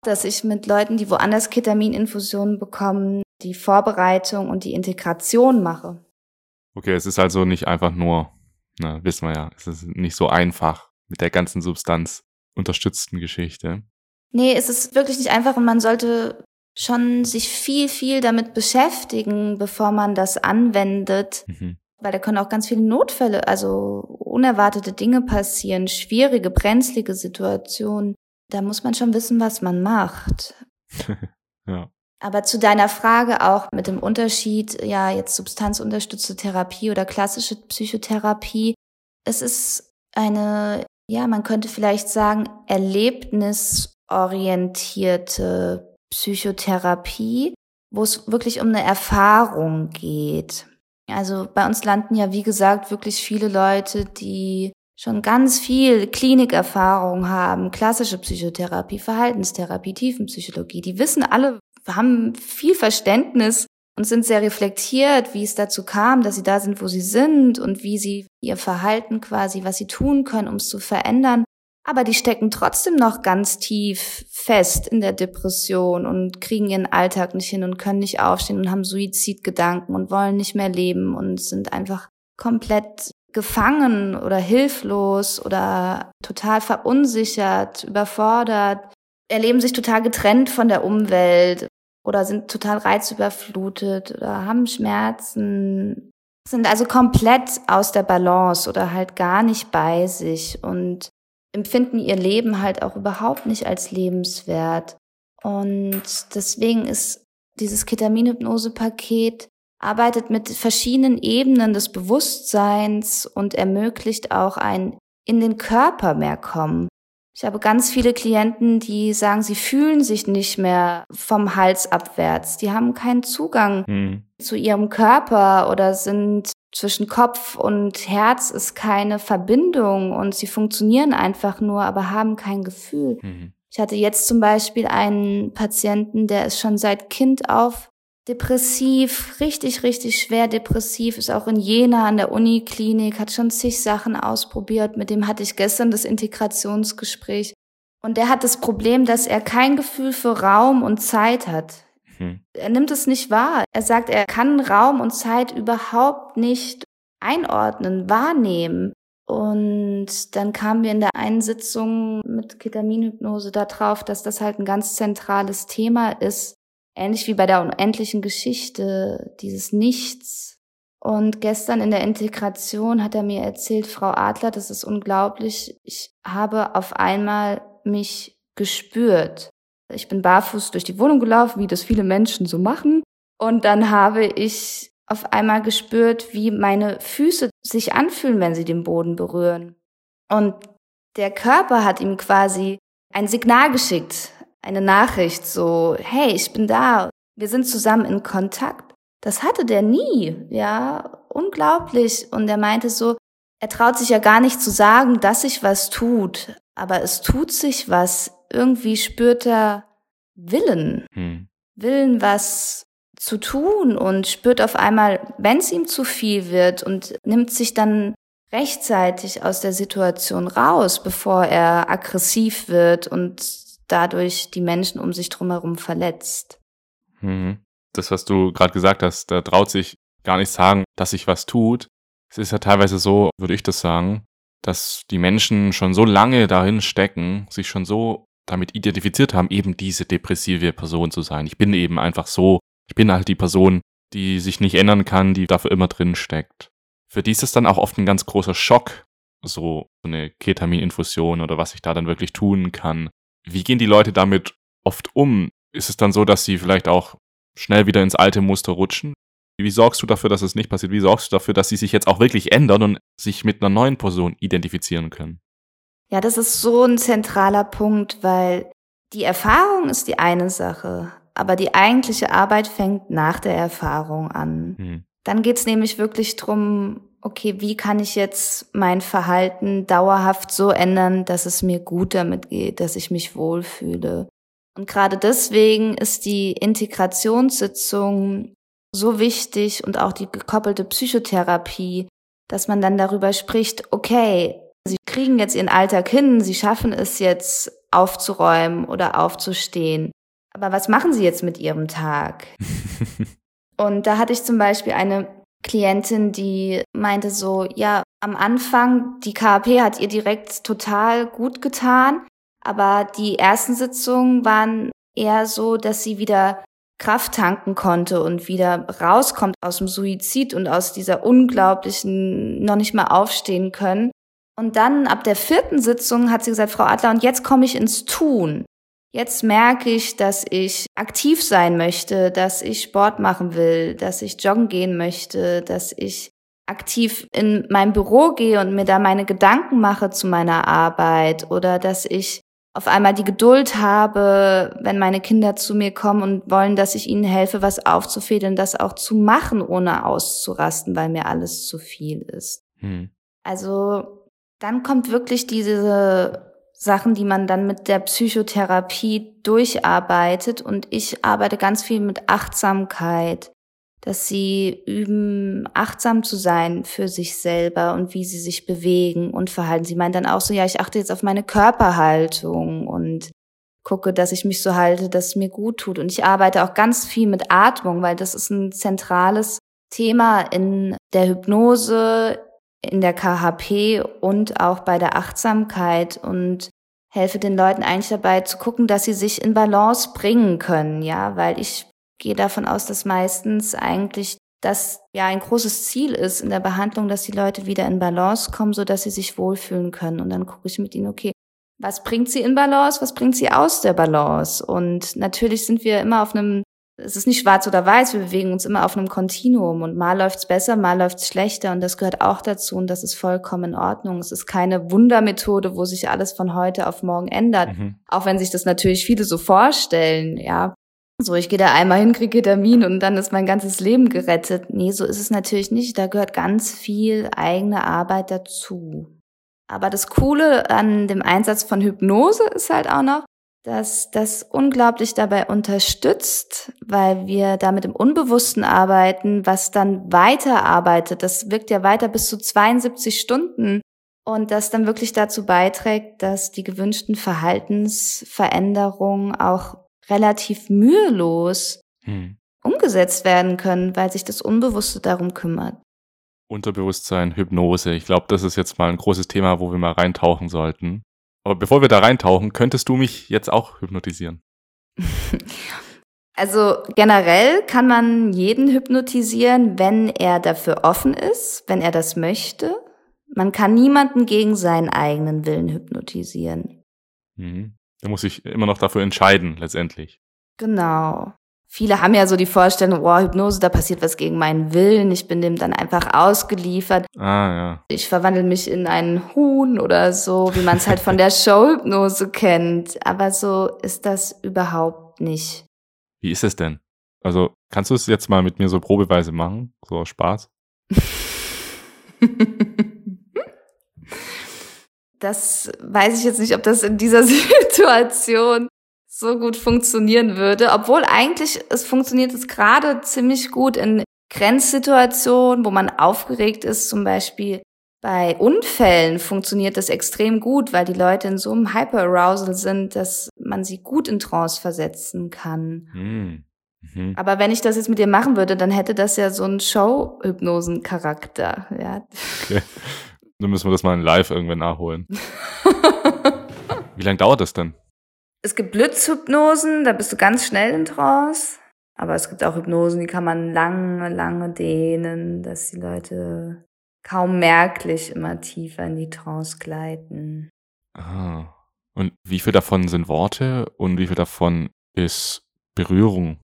Dass ich mit Leuten, die woanders Ketamininfusionen bekommen, die Vorbereitung und die Integration mache. Okay, es ist also nicht einfach nur, na, wissen wir ja, es ist nicht so einfach mit der ganzen Substanz unterstützten Geschichte. Nee, es ist wirklich nicht einfach und man sollte schon sich viel, viel damit beschäftigen, bevor man das anwendet. Mhm. Weil da können auch ganz viele Notfälle, also unerwartete Dinge passieren, schwierige, brenzlige Situationen. Da muss man schon wissen, was man macht. ja. Aber zu deiner Frage auch mit dem Unterschied, ja, jetzt substanzunterstützte Therapie oder klassische Psychotherapie. Es ist eine, ja, man könnte vielleicht sagen, erlebnisorientierte Psychotherapie, wo es wirklich um eine Erfahrung geht. Also bei uns landen ja, wie gesagt, wirklich viele Leute, die schon ganz viel Klinikerfahrung haben, klassische Psychotherapie, Verhaltenstherapie, Tiefenpsychologie. Die wissen alle, haben viel Verständnis und sind sehr reflektiert, wie es dazu kam, dass sie da sind, wo sie sind und wie sie ihr Verhalten quasi, was sie tun können, um es zu verändern. Aber die stecken trotzdem noch ganz tief fest in der Depression und kriegen ihren Alltag nicht hin und können nicht aufstehen und haben Suizidgedanken und wollen nicht mehr leben und sind einfach komplett gefangen oder hilflos oder total verunsichert, überfordert, erleben sich total getrennt von der Umwelt oder sind total reizüberflutet oder haben Schmerzen, sind also komplett aus der Balance oder halt gar nicht bei sich. Und empfinden ihr Leben halt auch überhaupt nicht als lebenswert. Und deswegen ist dieses Ketaminhypnose-Paket arbeitet mit verschiedenen Ebenen des Bewusstseins und ermöglicht auch ein in den Körper mehr kommen. Ich habe ganz viele Klienten, die sagen, sie fühlen sich nicht mehr vom Hals abwärts. Die haben keinen Zugang mhm. zu ihrem Körper oder sind zwischen Kopf und Herz ist keine Verbindung und sie funktionieren einfach nur, aber haben kein Gefühl. Mhm. Ich hatte jetzt zum Beispiel einen Patienten, der ist schon seit Kind auf depressiv, richtig, richtig schwer depressiv, ist auch in Jena an der Uniklinik, hat schon zig Sachen ausprobiert. Mit dem hatte ich gestern das Integrationsgespräch. Und der hat das Problem, dass er kein Gefühl für Raum und Zeit hat. Mhm. Er nimmt es nicht wahr. Er sagt, er kann Raum und Zeit überhaupt nicht einordnen, wahrnehmen. Und dann kamen wir in der einen Sitzung mit Ketaminhypnose darauf, dass das halt ein ganz zentrales Thema ist. Ähnlich wie bei der unendlichen Geschichte, dieses Nichts. Und gestern in der Integration hat er mir erzählt, Frau Adler, das ist unglaublich. Ich habe auf einmal mich gespürt. Ich bin barfuß durch die Wohnung gelaufen, wie das viele Menschen so machen. Und dann habe ich auf einmal gespürt, wie meine Füße sich anfühlen, wenn sie den Boden berühren. Und der Körper hat ihm quasi ein Signal geschickt, eine Nachricht, so, hey, ich bin da, wir sind zusammen in Kontakt. Das hatte der nie, ja, unglaublich. Und er meinte so, er traut sich ja gar nicht zu sagen, dass sich was tut, aber es tut sich was. Irgendwie spürt er Willen, hm. Willen, was zu tun und spürt auf einmal, wenn es ihm zu viel wird und nimmt sich dann rechtzeitig aus der Situation raus, bevor er aggressiv wird und dadurch die Menschen um sich drumherum verletzt. Mhm. Das, was du gerade gesagt hast, da traut sich gar nicht sagen, dass sich was tut. Es ist ja teilweise so, würde ich das sagen, dass die Menschen schon so lange darin stecken, sich schon so damit identifiziert haben, eben diese depressive Person zu sein. Ich bin eben einfach so, ich bin halt die Person, die sich nicht ändern kann, die dafür immer drin steckt. Für die ist es dann auch oft ein ganz großer Schock, so eine Ketamininfusion oder was ich da dann wirklich tun kann. Wie gehen die Leute damit oft um? Ist es dann so, dass sie vielleicht auch schnell wieder ins alte Muster rutschen? Wie sorgst du dafür, dass es nicht passiert? Wie sorgst du dafür, dass sie sich jetzt auch wirklich ändern und sich mit einer neuen Person identifizieren können? Ja, das ist so ein zentraler Punkt, weil die Erfahrung ist die eine Sache, aber die eigentliche Arbeit fängt nach der Erfahrung an. Hm. Dann geht's nämlich wirklich drum, okay, wie kann ich jetzt mein Verhalten dauerhaft so ändern, dass es mir gut damit geht, dass ich mich wohlfühle. Und gerade deswegen ist die Integrationssitzung so wichtig und auch die gekoppelte Psychotherapie, dass man dann darüber spricht, okay, Sie kriegen jetzt Ihren Alltag hin, Sie schaffen es jetzt aufzuräumen oder aufzustehen. Aber was machen Sie jetzt mit Ihrem Tag? und da hatte ich zum Beispiel eine Klientin, die meinte so, ja, am Anfang, die KAP hat ihr direkt total gut getan, aber die ersten Sitzungen waren eher so, dass sie wieder Kraft tanken konnte und wieder rauskommt aus dem Suizid und aus dieser unglaublichen noch nicht mal aufstehen können. Und dann ab der vierten Sitzung hat sie gesagt, Frau Adler, und jetzt komme ich ins Tun. Jetzt merke ich, dass ich aktiv sein möchte, dass ich Sport machen will, dass ich joggen gehen möchte, dass ich aktiv in mein Büro gehe und mir da meine Gedanken mache zu meiner Arbeit oder dass ich auf einmal die Geduld habe, wenn meine Kinder zu mir kommen und wollen, dass ich ihnen helfe, was aufzufädeln, das auch zu machen, ohne auszurasten, weil mir alles zu viel ist. Hm. Also dann kommt wirklich diese Sachen, die man dann mit der Psychotherapie durcharbeitet. Und ich arbeite ganz viel mit Achtsamkeit, dass sie üben, achtsam zu sein für sich selber und wie sie sich bewegen und verhalten. Sie meinen dann auch so, ja, ich achte jetzt auf meine Körperhaltung und gucke, dass ich mich so halte, dass es mir gut tut. Und ich arbeite auch ganz viel mit Atmung, weil das ist ein zentrales Thema in der Hypnose, in der KHP und auch bei der Achtsamkeit und helfe den Leuten eigentlich dabei zu gucken, dass sie sich in Balance bringen können, ja, weil ich gehe davon aus, dass meistens eigentlich das ja ein großes Ziel ist in der Behandlung, dass die Leute wieder in Balance kommen, so dass sie sich wohlfühlen können. Und dann gucke ich mit ihnen, okay, was bringt sie in Balance, was bringt sie aus der Balance? Und natürlich sind wir immer auf einem es ist nicht schwarz oder weiß, wir bewegen uns immer auf einem Kontinuum und mal läuft's besser, mal läuft's schlechter und das gehört auch dazu und das ist vollkommen in Ordnung. Es ist keine Wundermethode, wo sich alles von heute auf morgen ändert, mhm. auch wenn sich das natürlich viele so vorstellen, ja. So, ich gehe da einmal hin, kriege Ketamin und dann ist mein ganzes Leben gerettet. Nee, so ist es natürlich nicht. Da gehört ganz viel eigene Arbeit dazu. Aber das Coole an dem Einsatz von Hypnose ist halt auch noch, dass das unglaublich dabei unterstützt, weil wir da mit dem Unbewussten arbeiten, was dann weiterarbeitet. Das wirkt ja weiter bis zu 72 Stunden und das dann wirklich dazu beiträgt, dass die gewünschten Verhaltensveränderungen auch relativ mühelos hm. umgesetzt werden können, weil sich das Unbewusste darum kümmert. Unterbewusstsein, Hypnose. Ich glaube, das ist jetzt mal ein großes Thema, wo wir mal reintauchen sollten. Aber bevor wir da reintauchen, könntest du mich jetzt auch hypnotisieren? Also generell kann man jeden hypnotisieren, wenn er dafür offen ist, wenn er das möchte. Man kann niemanden gegen seinen eigenen Willen hypnotisieren. Mhm. Er muss sich immer noch dafür entscheiden, letztendlich. Genau. Viele haben ja so die Vorstellung, oh, Hypnose, da passiert was gegen meinen Willen, ich bin dem dann einfach ausgeliefert. Ah, ja. Ich verwandle mich in einen Huhn oder so, wie man es halt von der Showhypnose kennt. Aber so ist das überhaupt nicht. Wie ist es denn? Also, kannst du es jetzt mal mit mir so probeweise machen? So aus Spaß? das weiß ich jetzt nicht, ob das in dieser Situation so gut funktionieren würde, obwohl eigentlich es funktioniert es gerade ziemlich gut in Grenzsituationen, wo man aufgeregt ist, zum Beispiel bei Unfällen funktioniert das extrem gut, weil die Leute in so einem Hyperarousal sind, dass man sie gut in Trance versetzen kann. Hm. Mhm. Aber wenn ich das jetzt mit dir machen würde, dann hätte das ja so einen Show-Hypnosen-Charakter. Ja. Okay. Dann müssen wir das mal in live irgendwann nachholen. Wie lange dauert das denn? Es gibt Blitzhypnosen, da bist du ganz schnell in Trance. Aber es gibt auch Hypnosen, die kann man lange, lange dehnen, dass die Leute kaum merklich immer tiefer in die Trance gleiten. Ah. Und wie viel davon sind Worte und wie viel davon ist Berührung?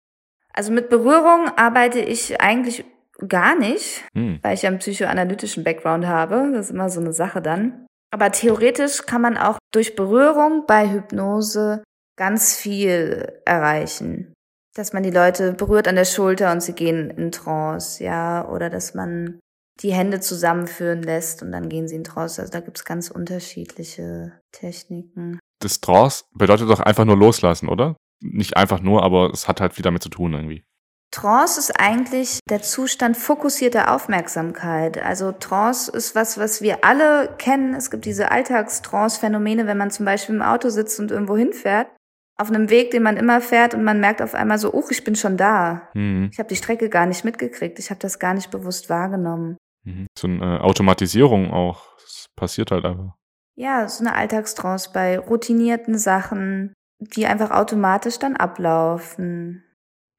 Also mit Berührung arbeite ich eigentlich gar nicht, Hm. weil ich einen psychoanalytischen Background habe. Das ist immer so eine Sache dann. Aber theoretisch kann man auch durch Berührung bei Hypnose ganz viel erreichen. Dass man die Leute berührt an der Schulter und sie gehen in Trance, ja, oder dass man die Hände zusammenführen lässt und dann gehen sie in Trance. Also da gibt's ganz unterschiedliche Techniken. Das Trance bedeutet doch einfach nur loslassen, oder? Nicht einfach nur, aber es hat halt viel damit zu tun irgendwie. Trance ist eigentlich der Zustand fokussierter Aufmerksamkeit. Also Trance ist was, was wir alle kennen. Es gibt diese Alltagstrance-Phänomene, wenn man zum Beispiel im Auto sitzt und irgendwo hinfährt, auf einem Weg, den man immer fährt und man merkt auf einmal so, uch, ich bin schon da. Mhm. Ich habe die Strecke gar nicht mitgekriegt. Ich habe das gar nicht bewusst wahrgenommen. Mhm. So eine Automatisierung auch. Das passiert halt einfach. Ja, so eine Alltagstrance bei routinierten Sachen, die einfach automatisch dann ablaufen.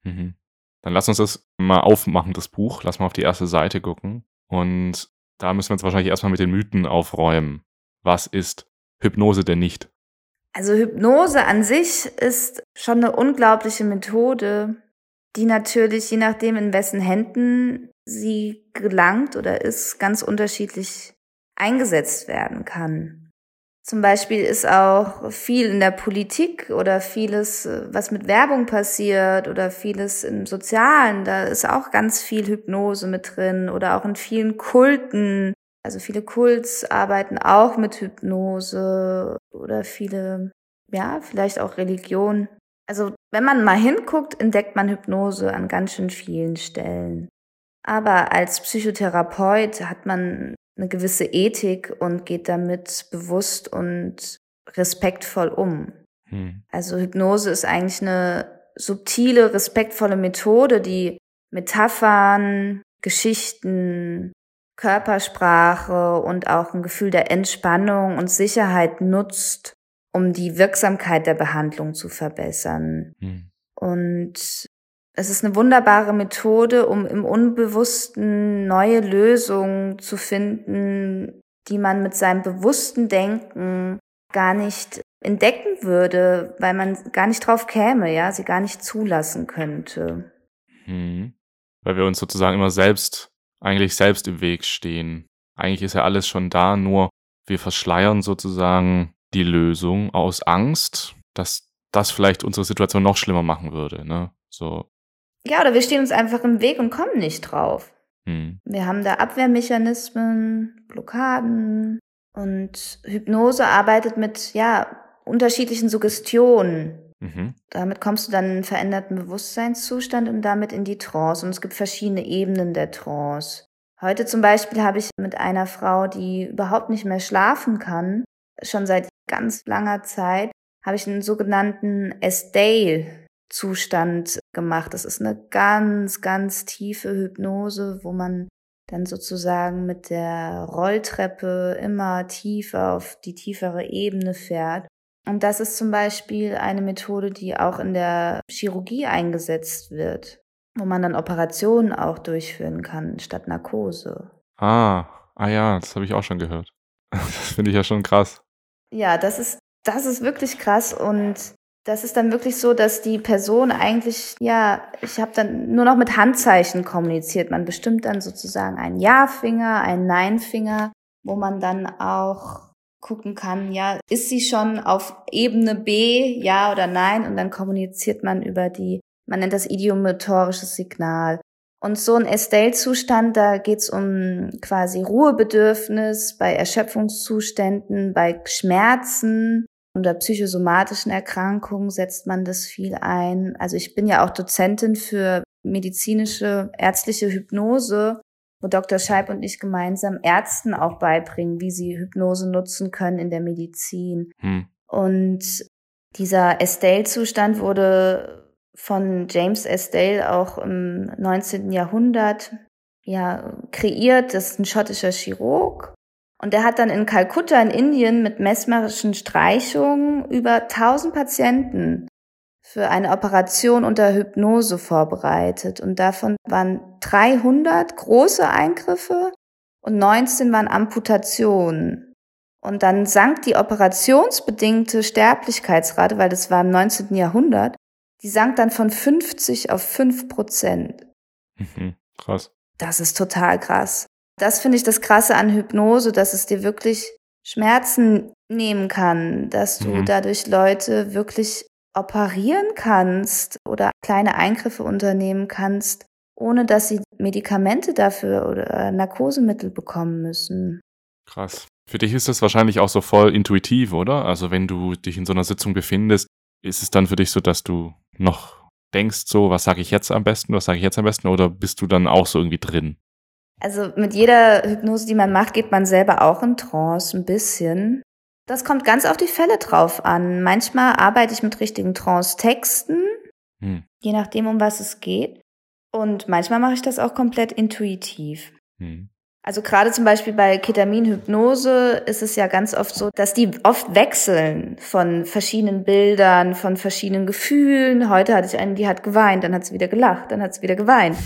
Mhm. Dann lass uns das mal aufmachen, das Buch. Lass mal auf die erste Seite gucken. Und da müssen wir uns wahrscheinlich erstmal mit den Mythen aufräumen. Was ist Hypnose denn nicht? Also Hypnose an sich ist schon eine unglaubliche Methode, die natürlich, je nachdem in wessen Händen sie gelangt oder ist, ganz unterschiedlich eingesetzt werden kann. Zum Beispiel ist auch viel in der Politik oder vieles, äh, was mit Werbung passiert oder vieles im Sozialen, da ist auch ganz viel Hypnose mit drin oder auch in vielen Kulten. Also viele Kults arbeiten auch mit Hypnose oder viele, ja, vielleicht auch Religion. Also wenn man mal hinguckt, entdeckt man Hypnose an ganz schön vielen Stellen. Aber als Psychotherapeut hat man eine gewisse Ethik und geht damit bewusst und respektvoll um. Hm. Also Hypnose ist eigentlich eine subtile, respektvolle Methode, die Metaphern, Geschichten, Körpersprache und auch ein Gefühl der Entspannung und Sicherheit nutzt, um die Wirksamkeit der Behandlung zu verbessern. Hm. Und es ist eine wunderbare Methode, um im Unbewussten neue Lösungen zu finden, die man mit seinem bewussten Denken gar nicht entdecken würde, weil man gar nicht drauf käme, ja, sie gar nicht zulassen könnte. Hm. Weil wir uns sozusagen immer selbst, eigentlich selbst im Weg stehen. Eigentlich ist ja alles schon da, nur wir verschleiern sozusagen die Lösung aus Angst, dass das vielleicht unsere Situation noch schlimmer machen würde. Ne? So, Ja, oder wir stehen uns einfach im Weg und kommen nicht drauf. hm. Wir haben da Abwehrmechanismen, Blockaden und Hypnose arbeitet mit, ja, unterschiedlichen Suggestionen. Mhm. Damit kommst du dann in einen veränderten Bewusstseinszustand und damit in die Trance. Und es gibt verschiedene Ebenen der Trance. Heute zum Beispiel habe ich mit einer Frau, die überhaupt nicht mehr schlafen kann, schon seit ganz langer Zeit, habe ich einen sogenannten S-Day-Zustand gemacht. Das ist eine ganz, ganz tiefe Hypnose, wo man dann sozusagen mit der Rolltreppe immer tiefer auf die tiefere Ebene fährt. Und das ist zum Beispiel eine Methode, die auch in der Chirurgie eingesetzt wird, wo man dann Operationen auch durchführen kann statt Narkose. Ah, ah ja, das habe ich auch schon gehört. Das finde ich ja schon krass. Ja, das ist, das ist wirklich krass und das ist dann wirklich so, dass die Person eigentlich, ja, ich habe dann nur noch mit Handzeichen kommuniziert. Man bestimmt dann sozusagen einen Ja-Finger, einen Nein-Finger, wo man dann auch gucken kann, ja, ist sie schon auf Ebene B, ja oder nein, und dann kommuniziert man über die, man nennt das idiomotorisches Signal. Und so ein Estelle-Zustand, da geht's um quasi Ruhebedürfnis bei Erschöpfungszuständen, bei Schmerzen oder psychosomatischen Erkrankungen setzt man das viel ein. Also ich bin ja auch Dozentin für medizinische, ärztliche Hypnose, wo Dr. Scheib und ich gemeinsam Ärzten auch beibringen, wie sie Hypnose nutzen können in der Medizin. Hm. Und dieser Estelle-Zustand wurde von James Estelle auch im 19. Jahrhundert ja kreiert. Das ist ein schottischer Chirurg. Und er hat dann in Kalkutta in Indien mit mesmerischen Streichungen über 1000 Patienten für eine Operation unter Hypnose vorbereitet. Und davon waren 300 große Eingriffe und 19 waren Amputationen. Und dann sank die operationsbedingte Sterblichkeitsrate, weil das war im 19. Jahrhundert, die sank dann von 50 auf 5 Prozent. Mhm, krass. Das ist total krass. Das finde ich das Krasse an Hypnose, dass es dir wirklich Schmerzen nehmen kann, dass du mhm. dadurch Leute wirklich operieren kannst oder kleine Eingriffe unternehmen kannst, ohne dass sie Medikamente dafür oder Narkosemittel bekommen müssen. Krass. Für dich ist das wahrscheinlich auch so voll intuitiv, oder? Also wenn du dich in so einer Sitzung befindest, ist es dann für dich so, dass du noch denkst, so, was sage ich jetzt am besten, was sage ich jetzt am besten, oder bist du dann auch so irgendwie drin? Also mit jeder Hypnose, die man macht, geht man selber auch in Trance ein bisschen. Das kommt ganz auf die Fälle drauf an. Manchmal arbeite ich mit richtigen Trance-Texten, hm. je nachdem, um was es geht. Und manchmal mache ich das auch komplett intuitiv. Hm. Also gerade zum Beispiel bei Ketaminhypnose ist es ja ganz oft so, dass die oft wechseln von verschiedenen Bildern, von verschiedenen Gefühlen. Heute hatte ich einen, die hat geweint, dann hat sie wieder gelacht, dann hat sie wieder geweint.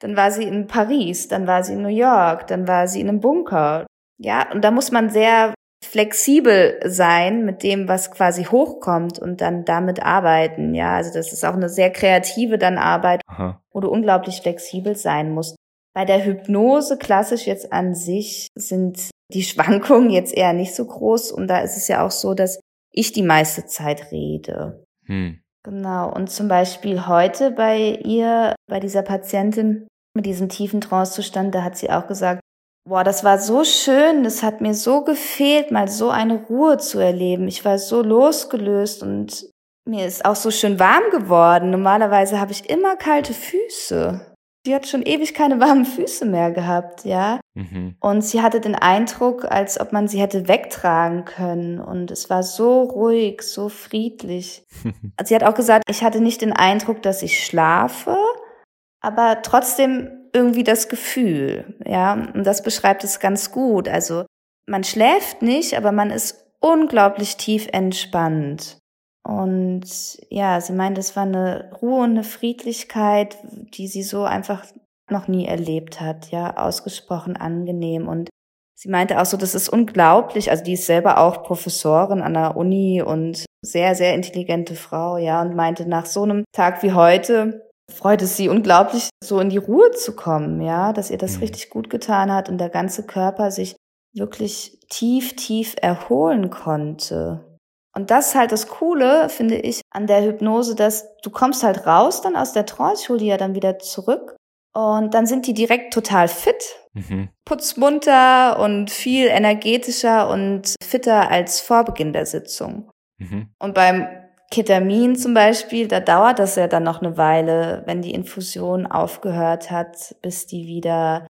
Dann war sie in Paris, dann war sie in New York, dann war sie in einem Bunker. Ja, und da muss man sehr flexibel sein mit dem, was quasi hochkommt und dann damit arbeiten. Ja, also das ist auch eine sehr kreative dann Arbeit, Aha. wo du unglaublich flexibel sein musst. Bei der Hypnose klassisch jetzt an sich sind die Schwankungen jetzt eher nicht so groß und da ist es ja auch so, dass ich die meiste Zeit rede. Hm. Genau. Und zum Beispiel heute bei ihr, bei dieser Patientin mit diesem tiefen Trancezustand, da hat sie auch gesagt, boah, das war so schön, das hat mir so gefehlt, mal so eine Ruhe zu erleben. Ich war so losgelöst und mir ist auch so schön warm geworden. Normalerweise habe ich immer kalte Füße. Sie hat schon ewig keine warmen Füße mehr gehabt, ja. Mhm. Und sie hatte den Eindruck, als ob man sie hätte wegtragen können. Und es war so ruhig, so friedlich. sie hat auch gesagt, ich hatte nicht den Eindruck, dass ich schlafe, aber trotzdem irgendwie das Gefühl, ja. Und das beschreibt es ganz gut. Also man schläft nicht, aber man ist unglaublich tief entspannt. Und ja, sie meint, es war eine Ruhe und eine Friedlichkeit, die sie so einfach noch nie erlebt hat, ja, ausgesprochen angenehm. Und sie meinte auch so, das ist unglaublich. Also die ist selber auch Professorin an der Uni und sehr, sehr intelligente Frau, ja, und meinte, nach so einem Tag wie heute freut es sie unglaublich, so in die Ruhe zu kommen, ja, dass ihr das mhm. richtig gut getan hat und der ganze Körper sich wirklich tief, tief erholen konnte. Und das ist halt das Coole, finde ich, an der Hypnose, dass du kommst halt raus dann aus der Trance, ich hole die ja dann wieder zurück und dann sind die direkt total fit, mhm. putzmunter und viel energetischer und fitter als vor Beginn der Sitzung. Mhm. Und beim Ketamin zum Beispiel, da dauert das ja dann noch eine Weile, wenn die Infusion aufgehört hat, bis die wieder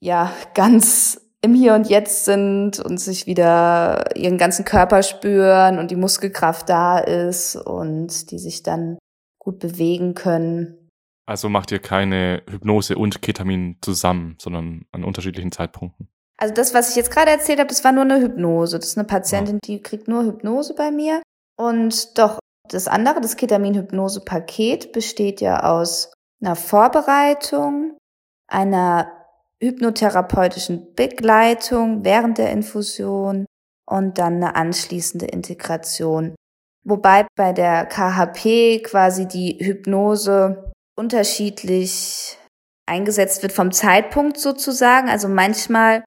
ja ganz im Hier und Jetzt sind und sich wieder ihren ganzen Körper spüren und die Muskelkraft da ist und die sich dann gut bewegen können. Also macht ihr keine Hypnose und Ketamin zusammen, sondern an unterschiedlichen Zeitpunkten? Also das, was ich jetzt gerade erzählt habe, das war nur eine Hypnose. Das ist eine Patientin, die kriegt nur Hypnose bei mir. Und doch das andere, das Ketamin-Hypnose-Paket besteht ja aus einer Vorbereitung, einer hypnotherapeutischen Begleitung während der Infusion und dann eine anschließende Integration. Wobei bei der KHP quasi die Hypnose unterschiedlich eingesetzt wird vom Zeitpunkt sozusagen. Also manchmal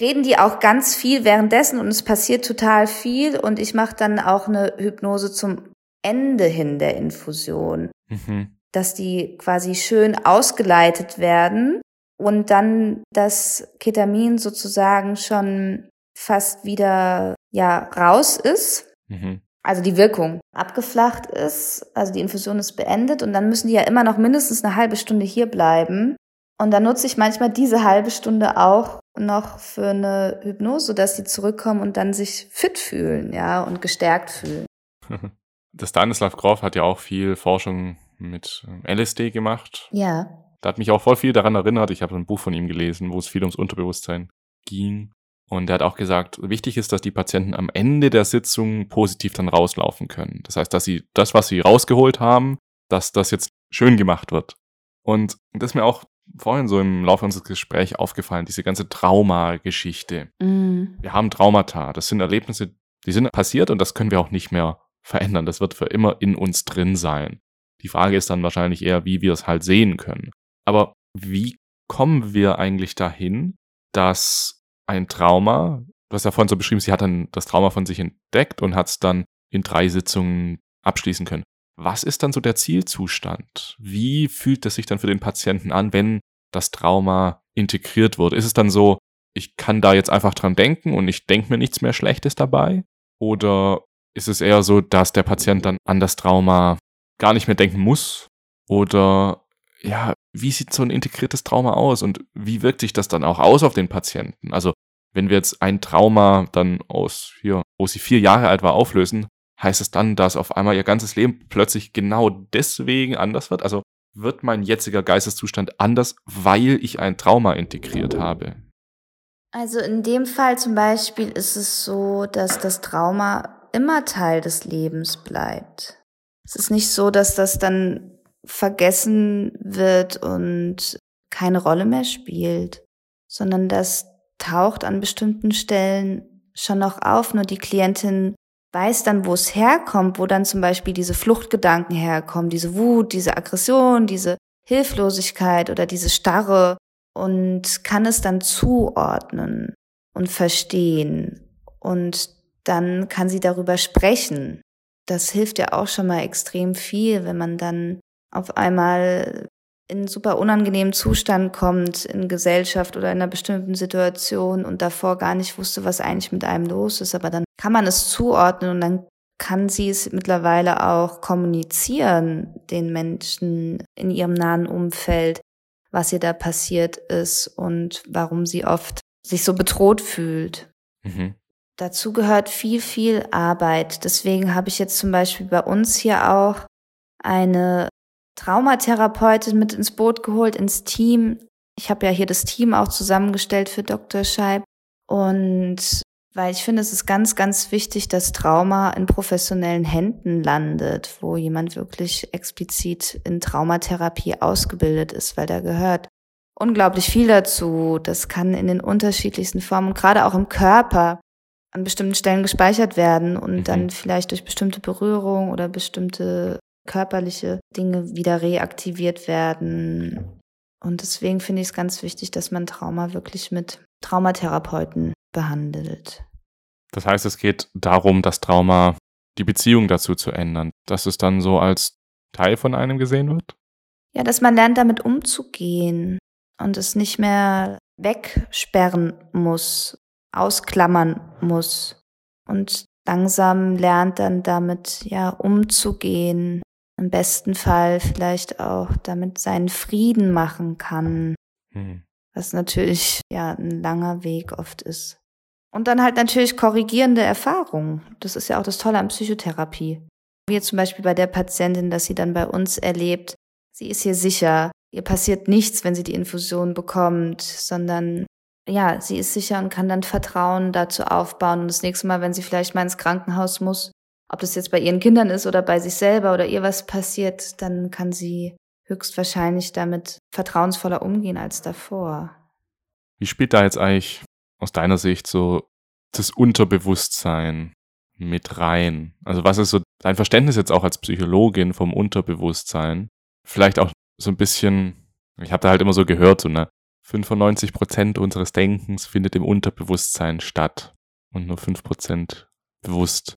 reden die auch ganz viel währenddessen und es passiert total viel und ich mache dann auch eine Hypnose zum Ende hin der Infusion, mhm. dass die quasi schön ausgeleitet werden und dann das Ketamin sozusagen schon fast wieder ja raus ist. Mhm. Also die Wirkung abgeflacht ist, also die Infusion ist beendet und dann müssen die ja immer noch mindestens eine halbe Stunde hier bleiben. Und dann nutze ich manchmal diese halbe Stunde auch noch für eine Hypnose, sodass die zurückkommen und dann sich fit fühlen, ja, und gestärkt fühlen. Der Stanislav Grof hat ja auch viel Forschung mit LSD gemacht. Ja. Da hat mich auch voll viel daran erinnert. Ich habe ein Buch von ihm gelesen, wo es viel ums Unterbewusstsein ging. Und er hat auch gesagt, wichtig ist, dass die Patienten am Ende der Sitzung positiv dann rauslaufen können. Das heißt, dass sie das, was sie rausgeholt haben, dass das jetzt schön gemacht wird. Und das ist mir auch vorhin so im Laufe unseres Gesprächs aufgefallen, diese ganze Traumageschichte. Mm. Wir haben Traumata. Das sind Erlebnisse, die sind passiert und das können wir auch nicht mehr verändern. Das wird für immer in uns drin sein. Die Frage ist dann wahrscheinlich eher, wie wir es halt sehen können. Aber wie kommen wir eigentlich dahin, dass ein Trauma, du hast ja vorhin so beschrieben, sie hat dann das Trauma von sich entdeckt und hat es dann in drei Sitzungen abschließen können. Was ist dann so der Zielzustand? Wie fühlt es sich dann für den Patienten an, wenn das Trauma integriert wurde? Ist es dann so, ich kann da jetzt einfach dran denken und ich denke mir nichts mehr Schlechtes dabei? Oder ist es eher so, dass der Patient dann an das Trauma gar nicht mehr denken muss? Oder ja, wie sieht so ein integriertes Trauma aus und wie wirkt sich das dann auch aus auf den Patienten? Also wenn wir jetzt ein Trauma dann aus hier, wo sie vier Jahre alt war, auflösen, heißt es dann, dass auf einmal ihr ganzes Leben plötzlich genau deswegen anders wird? Also wird mein jetziger Geisteszustand anders, weil ich ein Trauma integriert habe? Also in dem Fall zum Beispiel ist es so, dass das Trauma immer Teil des Lebens bleibt. Es ist nicht so, dass das dann vergessen wird und keine Rolle mehr spielt, sondern das taucht an bestimmten Stellen schon noch auf. Nur die Klientin weiß dann, wo es herkommt, wo dann zum Beispiel diese Fluchtgedanken herkommen, diese Wut, diese Aggression, diese Hilflosigkeit oder diese Starre und kann es dann zuordnen und verstehen. Und dann kann sie darüber sprechen. Das hilft ja auch schon mal extrem viel, wenn man dann auf einmal in einen super unangenehmen Zustand kommt in Gesellschaft oder in einer bestimmten Situation und davor gar nicht wusste, was eigentlich mit einem los ist. Aber dann kann man es zuordnen und dann kann sie es mittlerweile auch kommunizieren den Menschen in ihrem nahen Umfeld, was ihr da passiert ist und warum sie oft sich so bedroht fühlt. Mhm. Dazu gehört viel, viel Arbeit. Deswegen habe ich jetzt zum Beispiel bei uns hier auch eine Traumatherapeutin mit ins Boot geholt, ins Team. Ich habe ja hier das Team auch zusammengestellt für Dr. Scheib. Und weil ich finde, es ist ganz, ganz wichtig, dass Trauma in professionellen Händen landet, wo jemand wirklich explizit in Traumatherapie ausgebildet ist, weil da gehört unglaublich viel dazu. Das kann in den unterschiedlichsten Formen, gerade auch im Körper, an bestimmten Stellen gespeichert werden und mhm. dann vielleicht durch bestimmte Berührung oder bestimmte körperliche Dinge wieder reaktiviert werden. Und deswegen finde ich es ganz wichtig, dass man Trauma wirklich mit Traumatherapeuten behandelt. Das heißt, es geht darum, das Trauma, die Beziehung dazu zu ändern, dass es dann so als Teil von einem gesehen wird? Ja, dass man lernt, damit umzugehen und es nicht mehr wegsperren muss, ausklammern muss und langsam lernt dann damit ja umzugehen im besten Fall vielleicht auch damit seinen Frieden machen kann. Hm. Was natürlich ja ein langer Weg oft ist. Und dann halt natürlich korrigierende Erfahrungen. Das ist ja auch das Tolle an Psychotherapie. Wie zum Beispiel bei der Patientin, dass sie dann bei uns erlebt, sie ist hier sicher, ihr passiert nichts, wenn sie die Infusion bekommt, sondern ja, sie ist sicher und kann dann Vertrauen dazu aufbauen. Und das nächste Mal, wenn sie vielleicht mal ins Krankenhaus muss, ob das jetzt bei ihren Kindern ist oder bei sich selber oder ihr was passiert, dann kann sie höchstwahrscheinlich damit vertrauensvoller umgehen als davor. Wie spielt da jetzt eigentlich aus deiner Sicht so das Unterbewusstsein mit rein? Also was ist so dein Verständnis jetzt auch als Psychologin vom Unterbewusstsein? Vielleicht auch so ein bisschen, ich habe da halt immer so gehört, so ne, 95 Prozent unseres Denkens findet im Unterbewusstsein statt und nur 5 Prozent bewusst.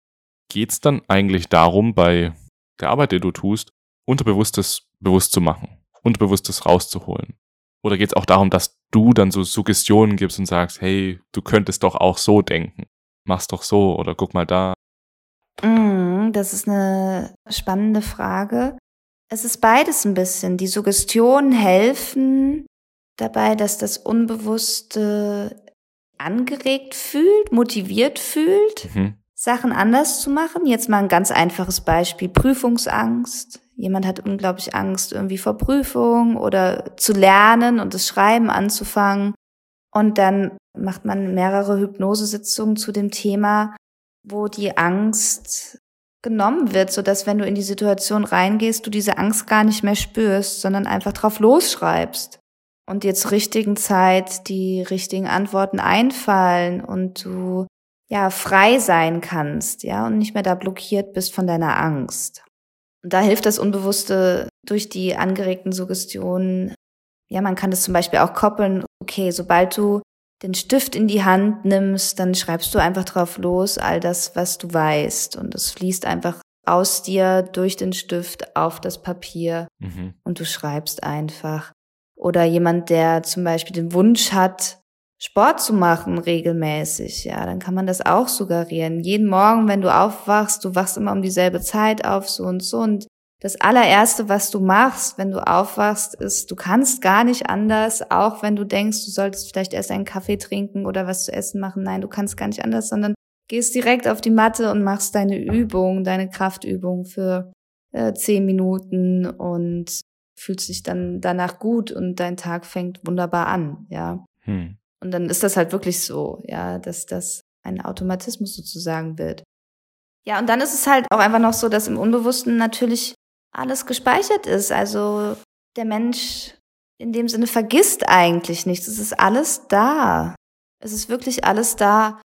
Geht's dann eigentlich darum, bei der Arbeit, die du tust, Unterbewusstes bewusst zu machen, Unterbewusstes rauszuholen? Oder geht's auch darum, dass du dann so Suggestionen gibst und sagst, hey, du könntest doch auch so denken, mach's doch so oder guck mal da? Mm, das ist eine spannende Frage. Es ist beides ein bisschen. Die Suggestionen helfen dabei, dass das Unbewusste angeregt fühlt, motiviert fühlt, mhm. Sachen anders zu machen. Jetzt mal ein ganz einfaches Beispiel. Prüfungsangst. Jemand hat unglaublich Angst irgendwie vor Prüfung oder zu lernen und das Schreiben anzufangen. Und dann macht man mehrere Hypnosesitzungen zu dem Thema, wo die Angst genommen wird, so dass wenn du in die Situation reingehst, du diese Angst gar nicht mehr spürst, sondern einfach drauf losschreibst und dir zur richtigen Zeit die richtigen Antworten einfallen und du ja frei sein kannst, ja, und nicht mehr da blockiert bist von deiner Angst. Und da hilft das Unbewusste durch die angeregten Suggestionen. Ja, man kann das zum Beispiel auch koppeln. Okay, sobald du den Stift in die Hand nimmst, dann schreibst du einfach drauf los all das, was du weißt. Und es fließt einfach aus dir durch den Stift auf das Papier mhm. und du schreibst einfach. Oder jemand, der zum Beispiel den Wunsch hat, Sport zu machen regelmäßig, ja, dann kann man das auch suggerieren. Jeden Morgen, wenn du aufwachst, du wachst immer um dieselbe Zeit auf, so und so. Und das allererste, was du machst, wenn du aufwachst, ist, du kannst gar nicht anders, auch wenn du denkst, du solltest vielleicht erst einen Kaffee trinken oder was zu essen machen. Nein, du kannst gar nicht anders, sondern gehst direkt auf die Matte und machst deine Übung, deine Kraftübung für äh, zehn Minuten und fühlst dich dann danach gut und dein Tag fängt wunderbar an, ja. Hm. Und dann ist das halt wirklich so, ja, dass das ein Automatismus sozusagen wird. Ja, und dann ist es halt auch einfach noch so, dass im Unbewussten natürlich alles gespeichert ist. Also der Mensch in dem Sinne vergisst eigentlich nichts. Es ist alles da. Es ist wirklich alles da.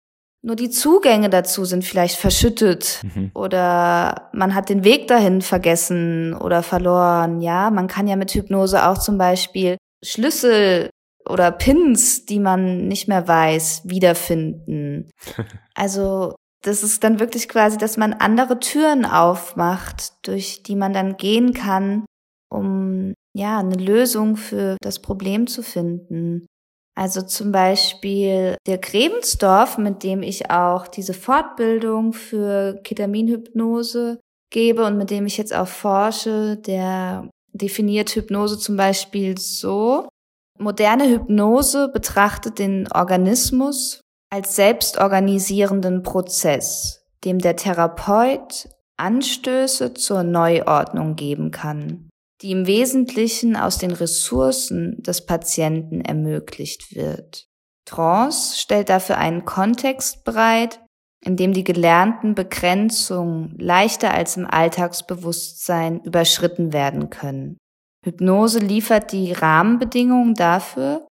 Nur die Zugänge dazu sind vielleicht verschüttet mhm. oder man hat den Weg dahin vergessen oder verloren. Ja, man kann ja mit Hypnose auch zum Beispiel Schlüssel oder Pins, die man nicht mehr weiß, wiederfinden. Also das ist dann wirklich quasi, dass man andere Türen aufmacht, durch die man dann gehen kann, um ja eine Lösung für das Problem zu finden. Also zum Beispiel der Grebensdorf, mit dem ich auch diese Fortbildung für Ketaminhypnose gebe und mit dem ich jetzt auch forsche, der definiert Hypnose zum Beispiel so. Moderne Hypnose betrachtet den Organismus als selbstorganisierenden Prozess, dem der Therapeut Anstöße zur Neuordnung geben kann, die im Wesentlichen aus den Ressourcen des Patienten ermöglicht wird. Trance stellt dafür einen Kontext bereit, in dem die gelernten Begrenzungen leichter als im Alltagsbewusstsein überschritten werden können. Hypnose liefert die Rahmenbedingungen dafür,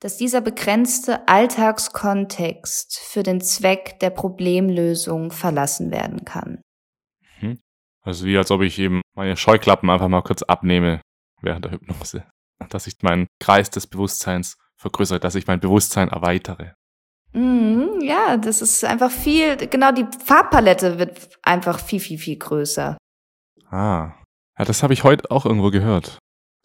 dass dieser begrenzte Alltagskontext für den Zweck der Problemlösung verlassen werden kann. Mhm. Also wie als ob ich eben meine Scheuklappen einfach mal kurz abnehme während der Hypnose. Dass ich meinen Kreis des Bewusstseins vergrößere, dass ich mein Bewusstsein erweitere. Mm, ja, das ist einfach viel, genau die Farbpalette wird einfach viel, viel, viel größer. Ah, ja, das habe ich heute auch irgendwo gehört.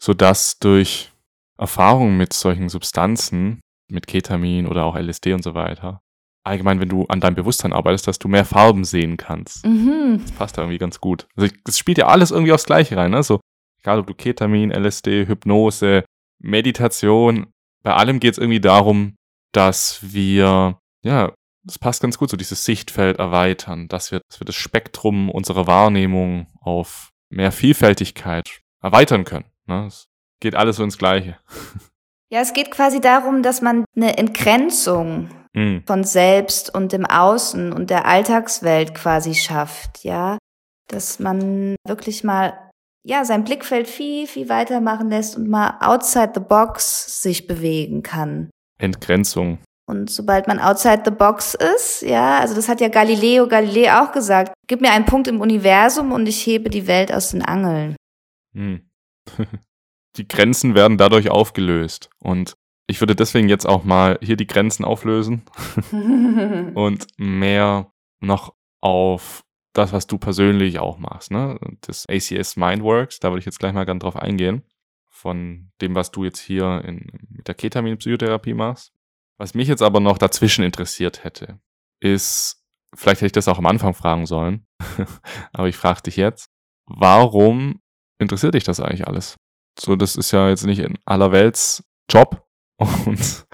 Sodass durch Erfahrung mit solchen Substanzen, mit Ketamin oder auch LSD und so weiter, allgemein, wenn du an deinem Bewusstsein arbeitest, dass du mehr Farben sehen kannst. Mhm. Das passt da irgendwie ganz gut. Also es spielt ja alles irgendwie aufs Gleiche rein, ne? So, egal ob du Ketamin, LSD, Hypnose, Meditation, bei allem geht es irgendwie darum, dass wir, ja, das passt ganz gut, so dieses Sichtfeld erweitern, dass wir, dass wir das Spektrum unserer Wahrnehmung auf mehr Vielfältigkeit erweitern können. Ne? Das geht alles so ins Gleiche. Ja, es geht quasi darum, dass man eine Entgrenzung Mhm. von selbst und dem Außen und der Alltagswelt quasi schafft, ja. Dass man wirklich mal, ja, sein Blickfeld viel, viel weiter machen lässt und mal outside the box sich bewegen kann. Entgrenzung. Und sobald man outside the box ist, ja, also das hat ja Galileo Galilei auch gesagt, gib mir einen Punkt im Universum und ich hebe die Welt aus den Angeln. Hm. die Grenzen werden dadurch aufgelöst. Und ich würde deswegen jetzt auch mal hier die Grenzen auflösen und mehr noch auf das, was du persönlich auch machst, ne? Das ACS Mindworks, da würde ich jetzt gleich mal ganz drauf eingehen. Von dem, was du jetzt hier in, mit der Ketamin-Psychotherapie machst. Was mich jetzt aber noch dazwischen interessiert hätte, ist, vielleicht hätte ich das auch am Anfang fragen sollen, aber ich frage dich jetzt, warum interessiert dich das eigentlich alles? So, das ist ja jetzt nicht in aller Welts Job. Und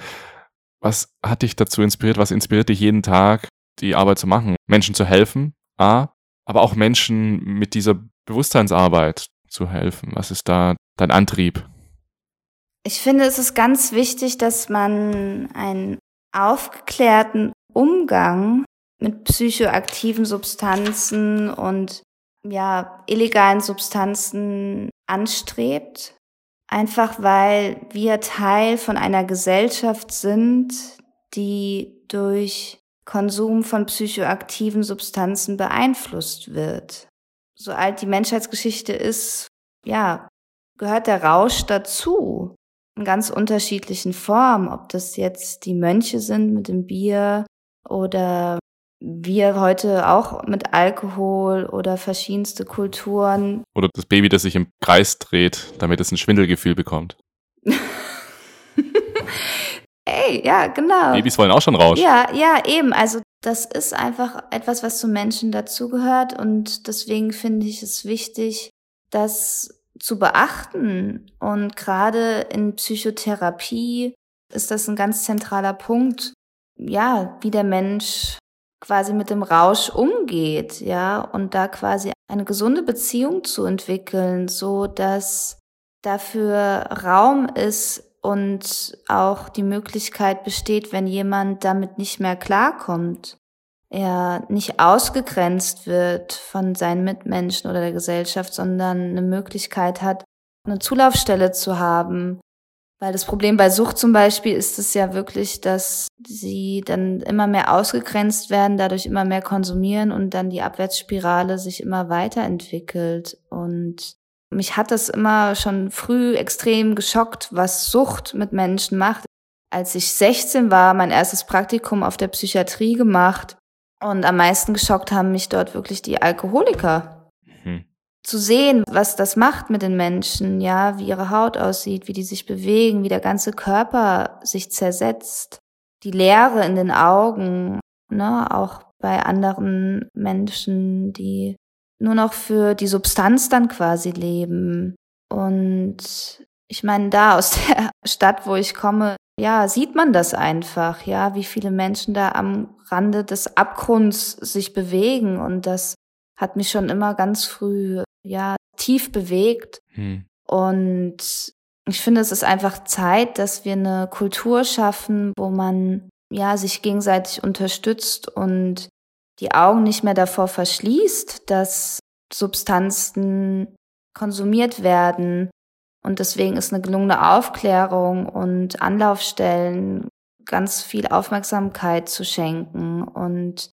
was hat dich dazu inspiriert? Was inspiriert dich jeden Tag, die Arbeit zu machen? Menschen zu helfen, A, aber auch Menschen mit dieser Bewusstseinsarbeit zu helfen. Was ist da dein Antrieb? Ich finde, es ist ganz wichtig, dass man einen aufgeklärten Umgang mit psychoaktiven Substanzen und ja, illegalen Substanzen anstrebt. Einfach weil wir Teil von einer Gesellschaft sind, die durch Konsum von psychoaktiven Substanzen beeinflusst wird. So alt die Menschheitsgeschichte ist, ja, gehört der Rausch dazu in ganz unterschiedlichen Formen, ob das jetzt die Mönche sind mit dem Bier oder wir heute auch mit Alkohol oder verschiedenste Kulturen. Oder das Baby, das sich im Kreis dreht, damit es ein Schwindelgefühl bekommt. Ey, ja, genau. Babys wollen auch schon Rausch. Ja, ja, eben. Also das ist einfach etwas, was zu Menschen dazugehört und deswegen finde ich es wichtig, das zu beachten. Und gerade in Psychotherapie ist das ein ganz zentraler Punkt, ja, wie der Mensch quasi mit dem Rausch umgeht, ja, und da quasi eine gesunde Beziehung zu entwickeln, so dass dafür Raum ist und auch die Möglichkeit besteht, wenn jemand damit nicht mehr klarkommt, er nicht ausgegrenzt wird von seinen Mitmenschen oder der Gesellschaft, sondern eine Möglichkeit hat, eine Zulaufstelle zu haben. Weil das Problem bei Sucht zum Beispiel ist es ja wirklich, dass sie dann immer mehr ausgegrenzt werden, dadurch immer mehr konsumieren und dann die Abwärtsspirale sich immer weiterentwickelt. Und mich hat das immer schon früh extrem geschockt, was Sucht mit Menschen macht. Als ich 16 war, mein erstes Praktikum auf der Psychiatrie gemacht und am meisten geschockt haben mich dort wirklich die Alkoholiker. Zu sehen, was das macht mit den Menschen, ja, wie ihre Haut aussieht, wie die sich bewegen, wie der ganze Körper sich zersetzt, die Leere in den Augen, ne, auch bei anderen Menschen, die nur noch für die Substanz dann quasi leben. Und ich meine, da aus der Stadt, wo ich komme, ja, sieht man das einfach, ja, wie viele Menschen da am Rande des Abgrunds sich bewegen und das hat mich schon immer ganz früh, ja, tief bewegt. Hm. Und ich finde, es ist einfach Zeit, dass wir eine Kultur schaffen, wo man, ja, sich gegenseitig unterstützt und die Augen nicht mehr davor verschließt, dass Substanzen konsumiert werden, und deswegen ist eine gelungene Aufklärung und Anlaufstellen ganz viel Aufmerksamkeit zu schenken. Und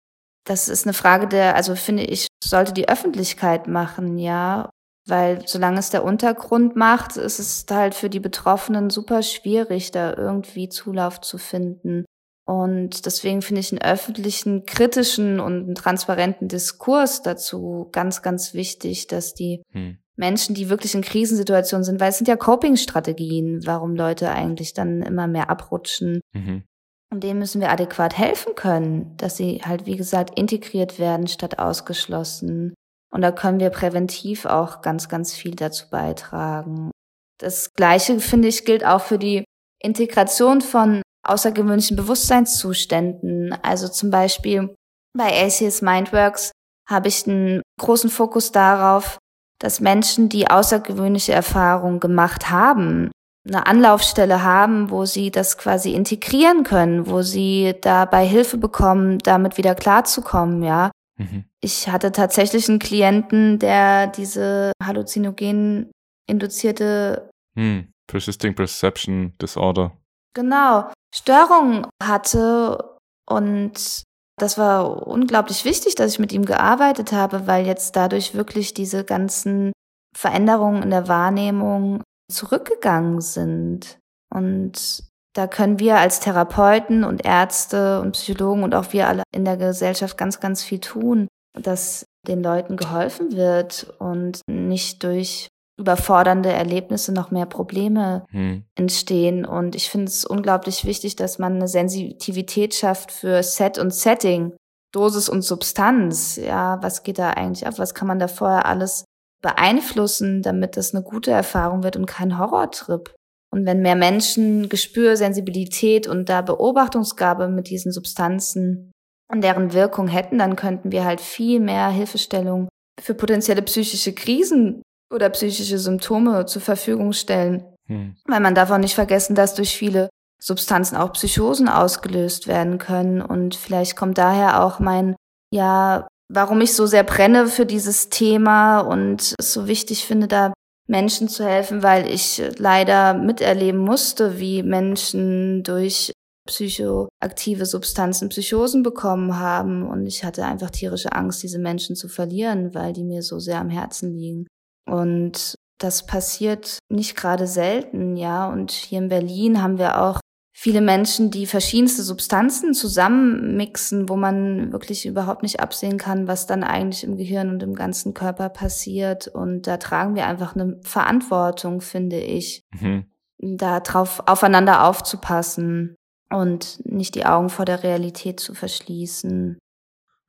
das ist eine Frage der, also finde ich, sollte die Öffentlichkeit machen, ja. Weil solange es der Untergrund macht, ist es halt für die Betroffenen super schwierig, da irgendwie Zulauf zu finden. Und deswegen finde ich einen öffentlichen, kritischen und einen transparenten Diskurs dazu ganz, ganz wichtig, dass die hm. Menschen, die wirklich in Krisensituationen sind, weil es sind ja Coping-Strategien, warum Leute eigentlich dann immer mehr abrutschen. Mhm. Und denen müssen wir adäquat helfen können, dass sie halt, wie gesagt, integriert werden statt ausgeschlossen. Und da können wir präventiv auch ganz, ganz viel dazu beitragen. Das Gleiche, finde ich, gilt auch für die Integration von außergewöhnlichen Bewusstseinszuständen. Also zum Beispiel bei ACS Mindworks habe ich einen großen Fokus darauf, dass Menschen, die außergewöhnliche Erfahrungen gemacht haben, eine Anlaufstelle haben, wo sie das quasi integrieren können, wo sie dabei Hilfe bekommen, damit wieder klarzukommen, ja. Mhm. Ich hatte tatsächlich einen Klienten, der diese halluzinogen induzierte hm. Persisting Perception Disorder. Genau, Störungen hatte und das war unglaublich wichtig, dass ich mit ihm gearbeitet habe, weil jetzt dadurch wirklich diese ganzen Veränderungen in der Wahrnehmung zurückgegangen sind. Und da können wir als Therapeuten und Ärzte und Psychologen und auch wir alle in der Gesellschaft ganz, ganz viel tun, dass den Leuten geholfen wird und nicht durch überfordernde Erlebnisse noch mehr Probleme hm. entstehen. Und ich finde es unglaublich wichtig, dass man eine Sensitivität schafft für Set und Setting, Dosis und Substanz. Ja, was geht da eigentlich ab? Was kann man da vorher alles beeinflussen, damit das eine gute Erfahrung wird und kein Horrortrip? Und wenn mehr Menschen Gespür, Sensibilität und da Beobachtungsgabe mit diesen Substanzen und deren Wirkung hätten, dann könnten wir halt viel mehr Hilfestellung für potenzielle psychische Krisen oder psychische Symptome zur Verfügung stellen. Hm. Weil man darf auch nicht vergessen, dass durch viele Substanzen auch Psychosen ausgelöst werden können. Und vielleicht kommt daher auch mein, ja, warum ich so sehr brenne für dieses Thema und es so wichtig finde, da Menschen zu helfen, weil ich leider miterleben musste, wie Menschen durch psychoaktive Substanzen Psychosen bekommen haben. Und ich hatte einfach tierische Angst, diese Menschen zu verlieren, weil die mir so sehr am Herzen liegen. Und das passiert nicht gerade selten, ja. Und hier in Berlin haben wir auch viele Menschen, die verschiedenste Substanzen zusammenmixen, wo man wirklich überhaupt nicht absehen kann, was dann eigentlich im Gehirn und im ganzen Körper passiert. Und da tragen wir einfach eine Verantwortung, finde ich, mhm. da drauf aufeinander aufzupassen und nicht die Augen vor der Realität zu verschließen.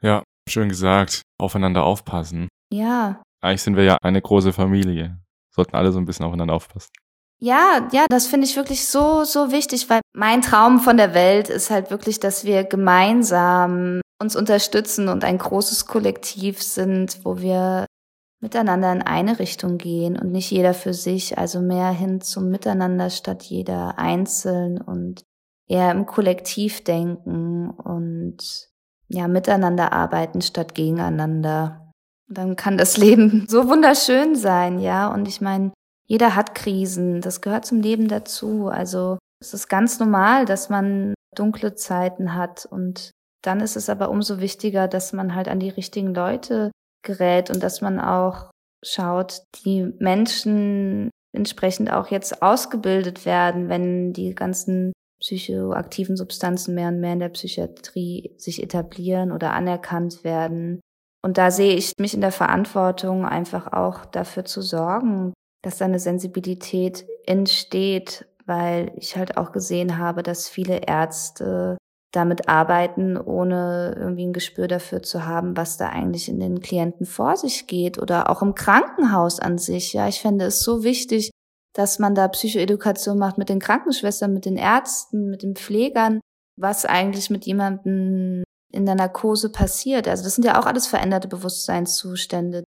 Ja, schön gesagt. Aufeinander aufpassen. Ja. Eigentlich sind wir ja eine große Familie. Sollten alle so ein bisschen aufeinander aufpassen. Ja, ja, das finde ich wirklich so, so wichtig, weil mein Traum von der Welt ist halt wirklich, dass wir gemeinsam uns unterstützen und ein großes Kollektiv sind, wo wir miteinander in eine Richtung gehen und nicht jeder für sich, also mehr hin zum Miteinander statt jeder einzeln und eher im Kollektiv denken und ja, miteinander arbeiten statt gegeneinander dann kann das Leben so wunderschön sein, ja. Und ich meine, jeder hat Krisen, das gehört zum Leben dazu. Also es ist ganz normal, dass man dunkle Zeiten hat und dann ist es aber umso wichtiger, dass man halt an die richtigen Leute gerät und dass man auch schaut, die Menschen entsprechend auch jetzt ausgebildet werden, wenn die ganzen psychoaktiven Substanzen mehr und mehr in der Psychiatrie sich etablieren oder anerkannt werden, und da sehe ich mich in der Verantwortung, einfach auch dafür zu sorgen, dass da eine Sensibilität entsteht, weil ich halt auch gesehen habe, dass viele Ärzte damit arbeiten, ohne irgendwie ein Gespür dafür zu haben, was da eigentlich in den Klienten vor sich geht oder auch im Krankenhaus an sich. Ja, ich fände es so wichtig, dass man da Psychoedukation macht mit den Krankenschwestern, mit den Ärzten, mit den Pflegern, was eigentlich mit jemandem in der Narkose passiert. Also das sind ja auch alles veränderte Bewusstseinszustände.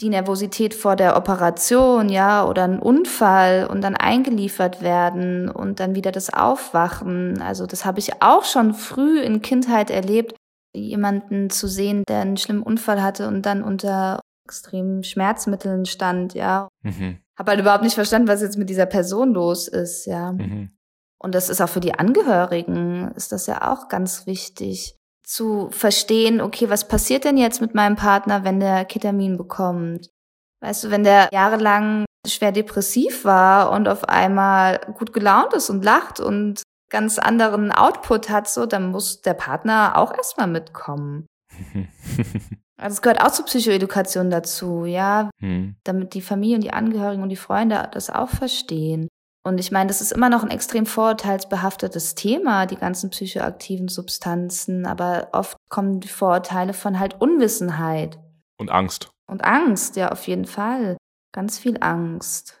Die Nervosität vor der Operation, ja, oder ein Unfall und dann eingeliefert werden und dann wieder das Aufwachen. Also das habe ich auch schon früh in Kindheit erlebt, jemanden zu sehen, der einen schlimmen Unfall hatte und dann unter extremen Schmerzmitteln stand, ja. Mhm. Habe halt überhaupt nicht verstanden, was jetzt mit dieser Person los ist, ja. Mhm. Und das ist auch für die Angehörigen, ist das ja auch ganz wichtig zu verstehen, okay, was passiert denn jetzt mit meinem Partner, wenn der Ketamin bekommt? Weißt du, wenn der jahrelang schwer depressiv war und auf einmal gut gelaunt ist und lacht und ganz anderen Output hat, so, dann muss der Partner auch erstmal mitkommen. also es gehört auch zur Psychoedukation dazu, ja, hm. damit die Familie und die Angehörigen und die Freunde das auch verstehen. Und ich meine, das ist immer noch ein extrem vorurteilsbehaftetes Thema, die ganzen psychoaktiven Substanzen, aber oft kommen die Vorurteile von halt Unwissenheit. Und Angst. Und Angst, ja, auf jeden Fall. Ganz viel Angst.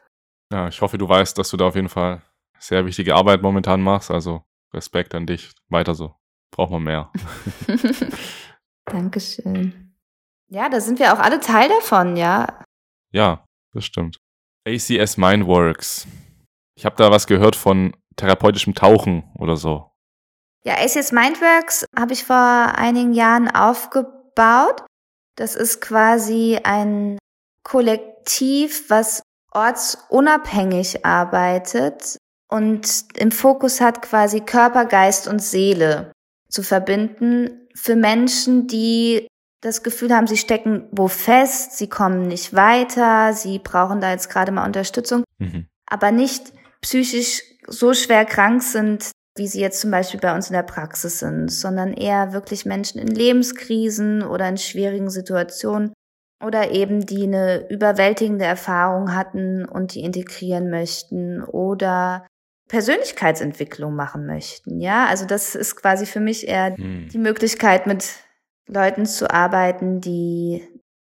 Ja, ich hoffe, du weißt, dass du da auf jeden Fall sehr wichtige Arbeit momentan machst. Also Respekt an dich. Weiter so. Braucht man mehr. Dankeschön. Ja, da sind wir auch alle Teil davon, ja. Ja, das stimmt. ACS Mindworks Ich habe da was gehört von therapeutischem Tauchen oder so. Ja, ACS Mindworks habe ich vor einigen Jahren aufgebaut. Das ist quasi ein Kollektiv, was ortsunabhängig arbeitet und im Fokus hat quasi Körper, Geist und Seele zu verbinden für Menschen, die das Gefühl haben, sie stecken wo fest, sie kommen nicht weiter, sie brauchen da jetzt gerade mal Unterstützung, mhm. aber nicht psychisch so schwer krank sind, wie sie jetzt zum Beispiel bei uns in der Praxis sind, sondern eher wirklich Menschen in Lebenskrisen oder in schwierigen Situationen oder eben die eine überwältigende Erfahrung hatten und die integrieren möchten oder Persönlichkeitsentwicklung machen möchten. Ja, also das ist quasi für mich eher hm. die Möglichkeit, mit Leuten zu arbeiten, die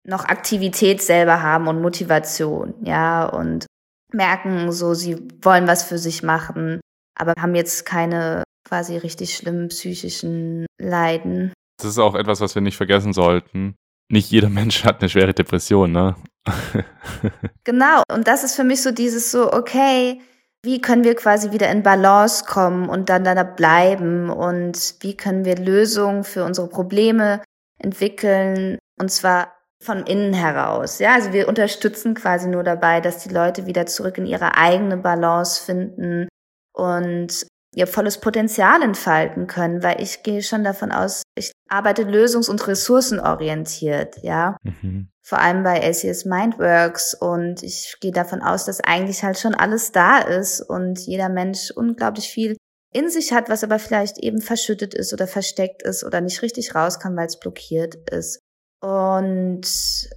noch Aktivität selber haben und Motivation, ja, und merken so, sie wollen was für sich machen, aber haben jetzt keine quasi richtig schlimmen psychischen Leiden. Das ist auch etwas, was wir nicht vergessen sollten. Nicht jeder Mensch hat eine schwere Depression, ne? genau, und das ist für mich so dieses so, okay, wie können wir quasi wieder in Balance kommen und dann da bleiben und wie können wir Lösungen für unsere Probleme entwickeln und zwar von innen heraus. Ja, also wir unterstützen quasi nur dabei, dass die Leute wieder zurück in ihre eigene Balance finden und ihr volles Potenzial entfalten können, weil ich gehe schon davon aus, ich arbeite lösungs- und ressourcenorientiert, ja. Mhm. Vor allem bei ACS Mindworks und ich gehe davon aus, dass eigentlich halt schon alles da ist und jeder Mensch unglaublich viel in sich hat, was aber vielleicht eben verschüttet ist oder versteckt ist oder nicht richtig rauskam, weil es blockiert ist. Und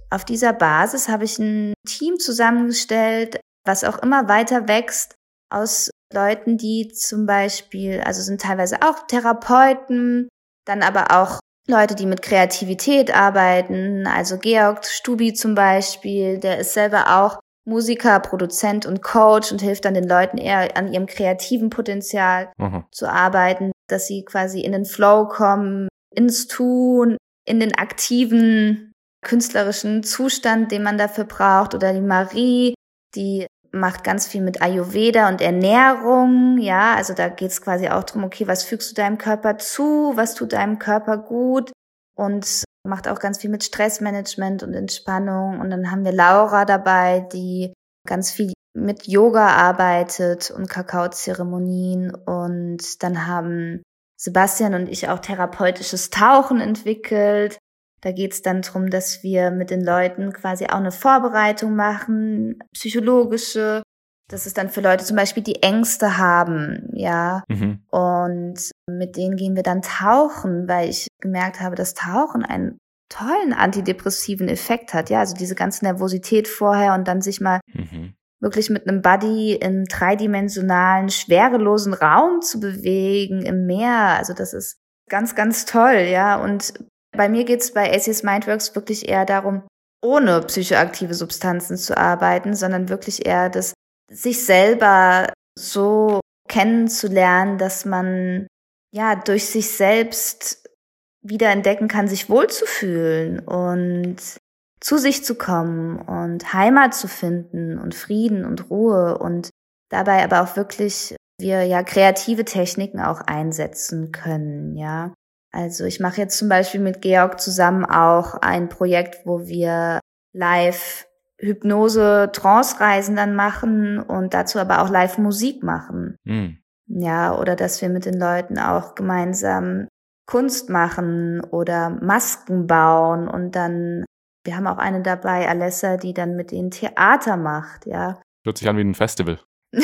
auf dieser Basis habe ich ein Team zusammengestellt, was auch immer weiter wächst aus Leuten, die zum Beispiel, also sind teilweise auch Therapeuten, dann aber auch Leute, die mit Kreativität arbeiten, also Georg Stubi zum Beispiel, der ist selber auch Musiker, Produzent und Coach und hilft dann den Leuten eher an ihrem kreativen Potenzial Aha. zu arbeiten, dass sie quasi in den Flow kommen, ins Tun, in den aktiven künstlerischen Zustand, den man dafür braucht, oder die Marie, die macht ganz viel mit Ayurveda und Ernährung, ja, also da geht's quasi auch drum, okay, was fügst du deinem Körper zu, was tut deinem Körper gut? Und macht auch ganz viel mit Stressmanagement und Entspannung. Und dann haben wir Laura dabei, die ganz viel mit Yoga arbeitet und Kakaozeremonien. Und dann haben Sebastian und ich auch therapeutisches Tauchen entwickelt da geht es dann drum, dass wir mit den Leuten quasi auch eine Vorbereitung machen, psychologische. Das ist dann für Leute zum Beispiel, die Ängste haben, ja. Mhm. Und mit denen gehen wir dann tauchen, weil ich gemerkt habe, dass Tauchen einen tollen antidepressiven Effekt hat. Ja, also diese ganze Nervosität vorher und dann sich mal mhm. Wirklich mit einem Buddy im dreidimensionalen, schwerelosen Raum zu bewegen, im Meer. Also das ist ganz, ganz toll, ja. Und bei mir geht es bei ACS Mindworks wirklich eher darum, ohne psychoaktive Substanzen zu arbeiten, sondern wirklich eher das sich selber so kennenzulernen, dass man ja durch sich selbst wieder entdecken kann, sich wohlzufühlen und zu sich zu kommen und Heimat zu finden und Frieden und Ruhe und dabei aber auch wirklich wir ja kreative Techniken auch einsetzen können, ja. Also ich mache jetzt zum Beispiel mit Georg zusammen auch ein Projekt, wo wir live Hypnose, Trance-Reisen dann machen und dazu aber auch live Musik machen. Mhm. Ja, oder dass wir mit den Leuten auch gemeinsam Kunst machen oder Masken bauen und dann, wir haben auch eine dabei, Alessa, die dann mit ihnen Theater macht, ja. Hört sich an wie ein Festival.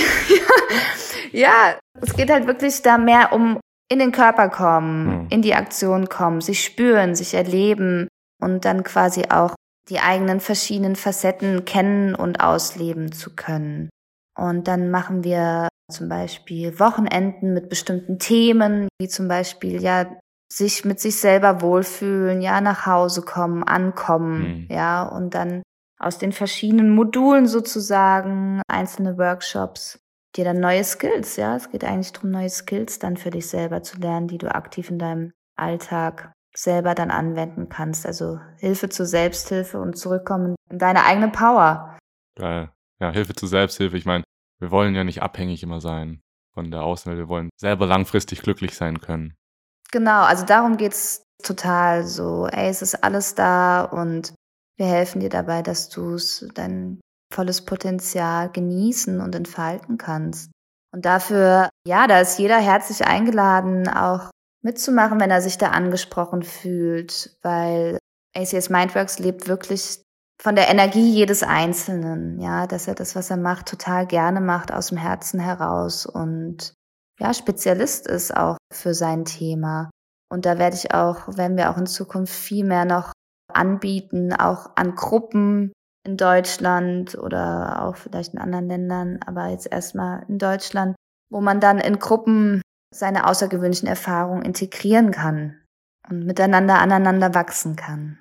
ja, es geht halt wirklich da mehr um in den Körper kommen, mhm. in die Aktion kommen, sich spüren, sich erleben und dann quasi auch die eigenen verschiedenen Facetten kennen und ausleben zu können. Und dann machen wir zum Beispiel Wochenenden mit bestimmten Themen, wie zum Beispiel ja sich mit sich selber wohlfühlen, ja nach Hause kommen, ankommen, mhm. ja und dann aus den verschiedenen Modulen sozusagen einzelne Workshops dir dann neue Skills, ja. Es geht eigentlich darum, neue Skills dann für dich selber zu lernen, die du aktiv in deinem Alltag selber dann anwenden kannst. Also Hilfe zur Selbsthilfe und zurückkommen in deine eigene Power. Geil. Ja, Hilfe zur Selbsthilfe. Ich meine, wir wollen ja nicht abhängig immer sein von der Außenwelt. Wir wollen selber langfristig glücklich sein können. Genau, also darum geht's total so. Ey, es ist alles da und wir helfen dir dabei, dass du dein volles Potenzial genießen und entfalten kannst. Und dafür, ja, da ist jeder herzlich eingeladen, auch mitzumachen, wenn er sich da angesprochen fühlt, weil ACS Mindworks lebt wirklich von der Energie jedes Einzelnen, ja, dass er das, was er macht, total gerne macht, aus dem Herzen heraus und ja, Spezialist ist auch für sein Thema. Und da werde ich auch, werden wir auch in Zukunft viel mehr noch anbieten, auch an Gruppen in Deutschland oder auch vielleicht in anderen Ländern, aber jetzt erstmal in Deutschland, wo man dann in Gruppen seine außergewöhnlichen Erfahrungen integrieren kann und miteinander aneinander wachsen kann.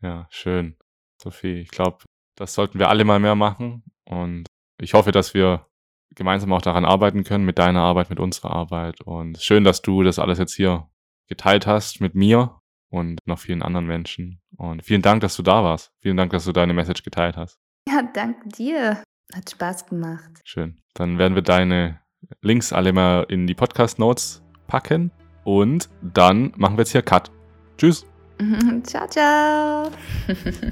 Ja, schön. Sophie, ich glaube, das sollten wir alle mal mehr machen. Und ich hoffe, dass wir gemeinsam auch daran arbeiten können, mit deiner Arbeit, mit unserer Arbeit. Und schön, dass du das alles jetzt hier geteilt hast mit mir und noch vielen anderen Menschen. Und vielen Dank, dass du da warst. Vielen Dank, dass du deine Message geteilt hast. Ja, danke dir. Hat Spaß gemacht. Schön. Dann werden wir deine Links alle mal in die Podcast Notes packen. Und dann machen wir jetzt hier Cut. Tschüss. ciao, ciao.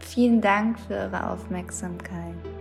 Vielen Dank für eure Aufmerksamkeit.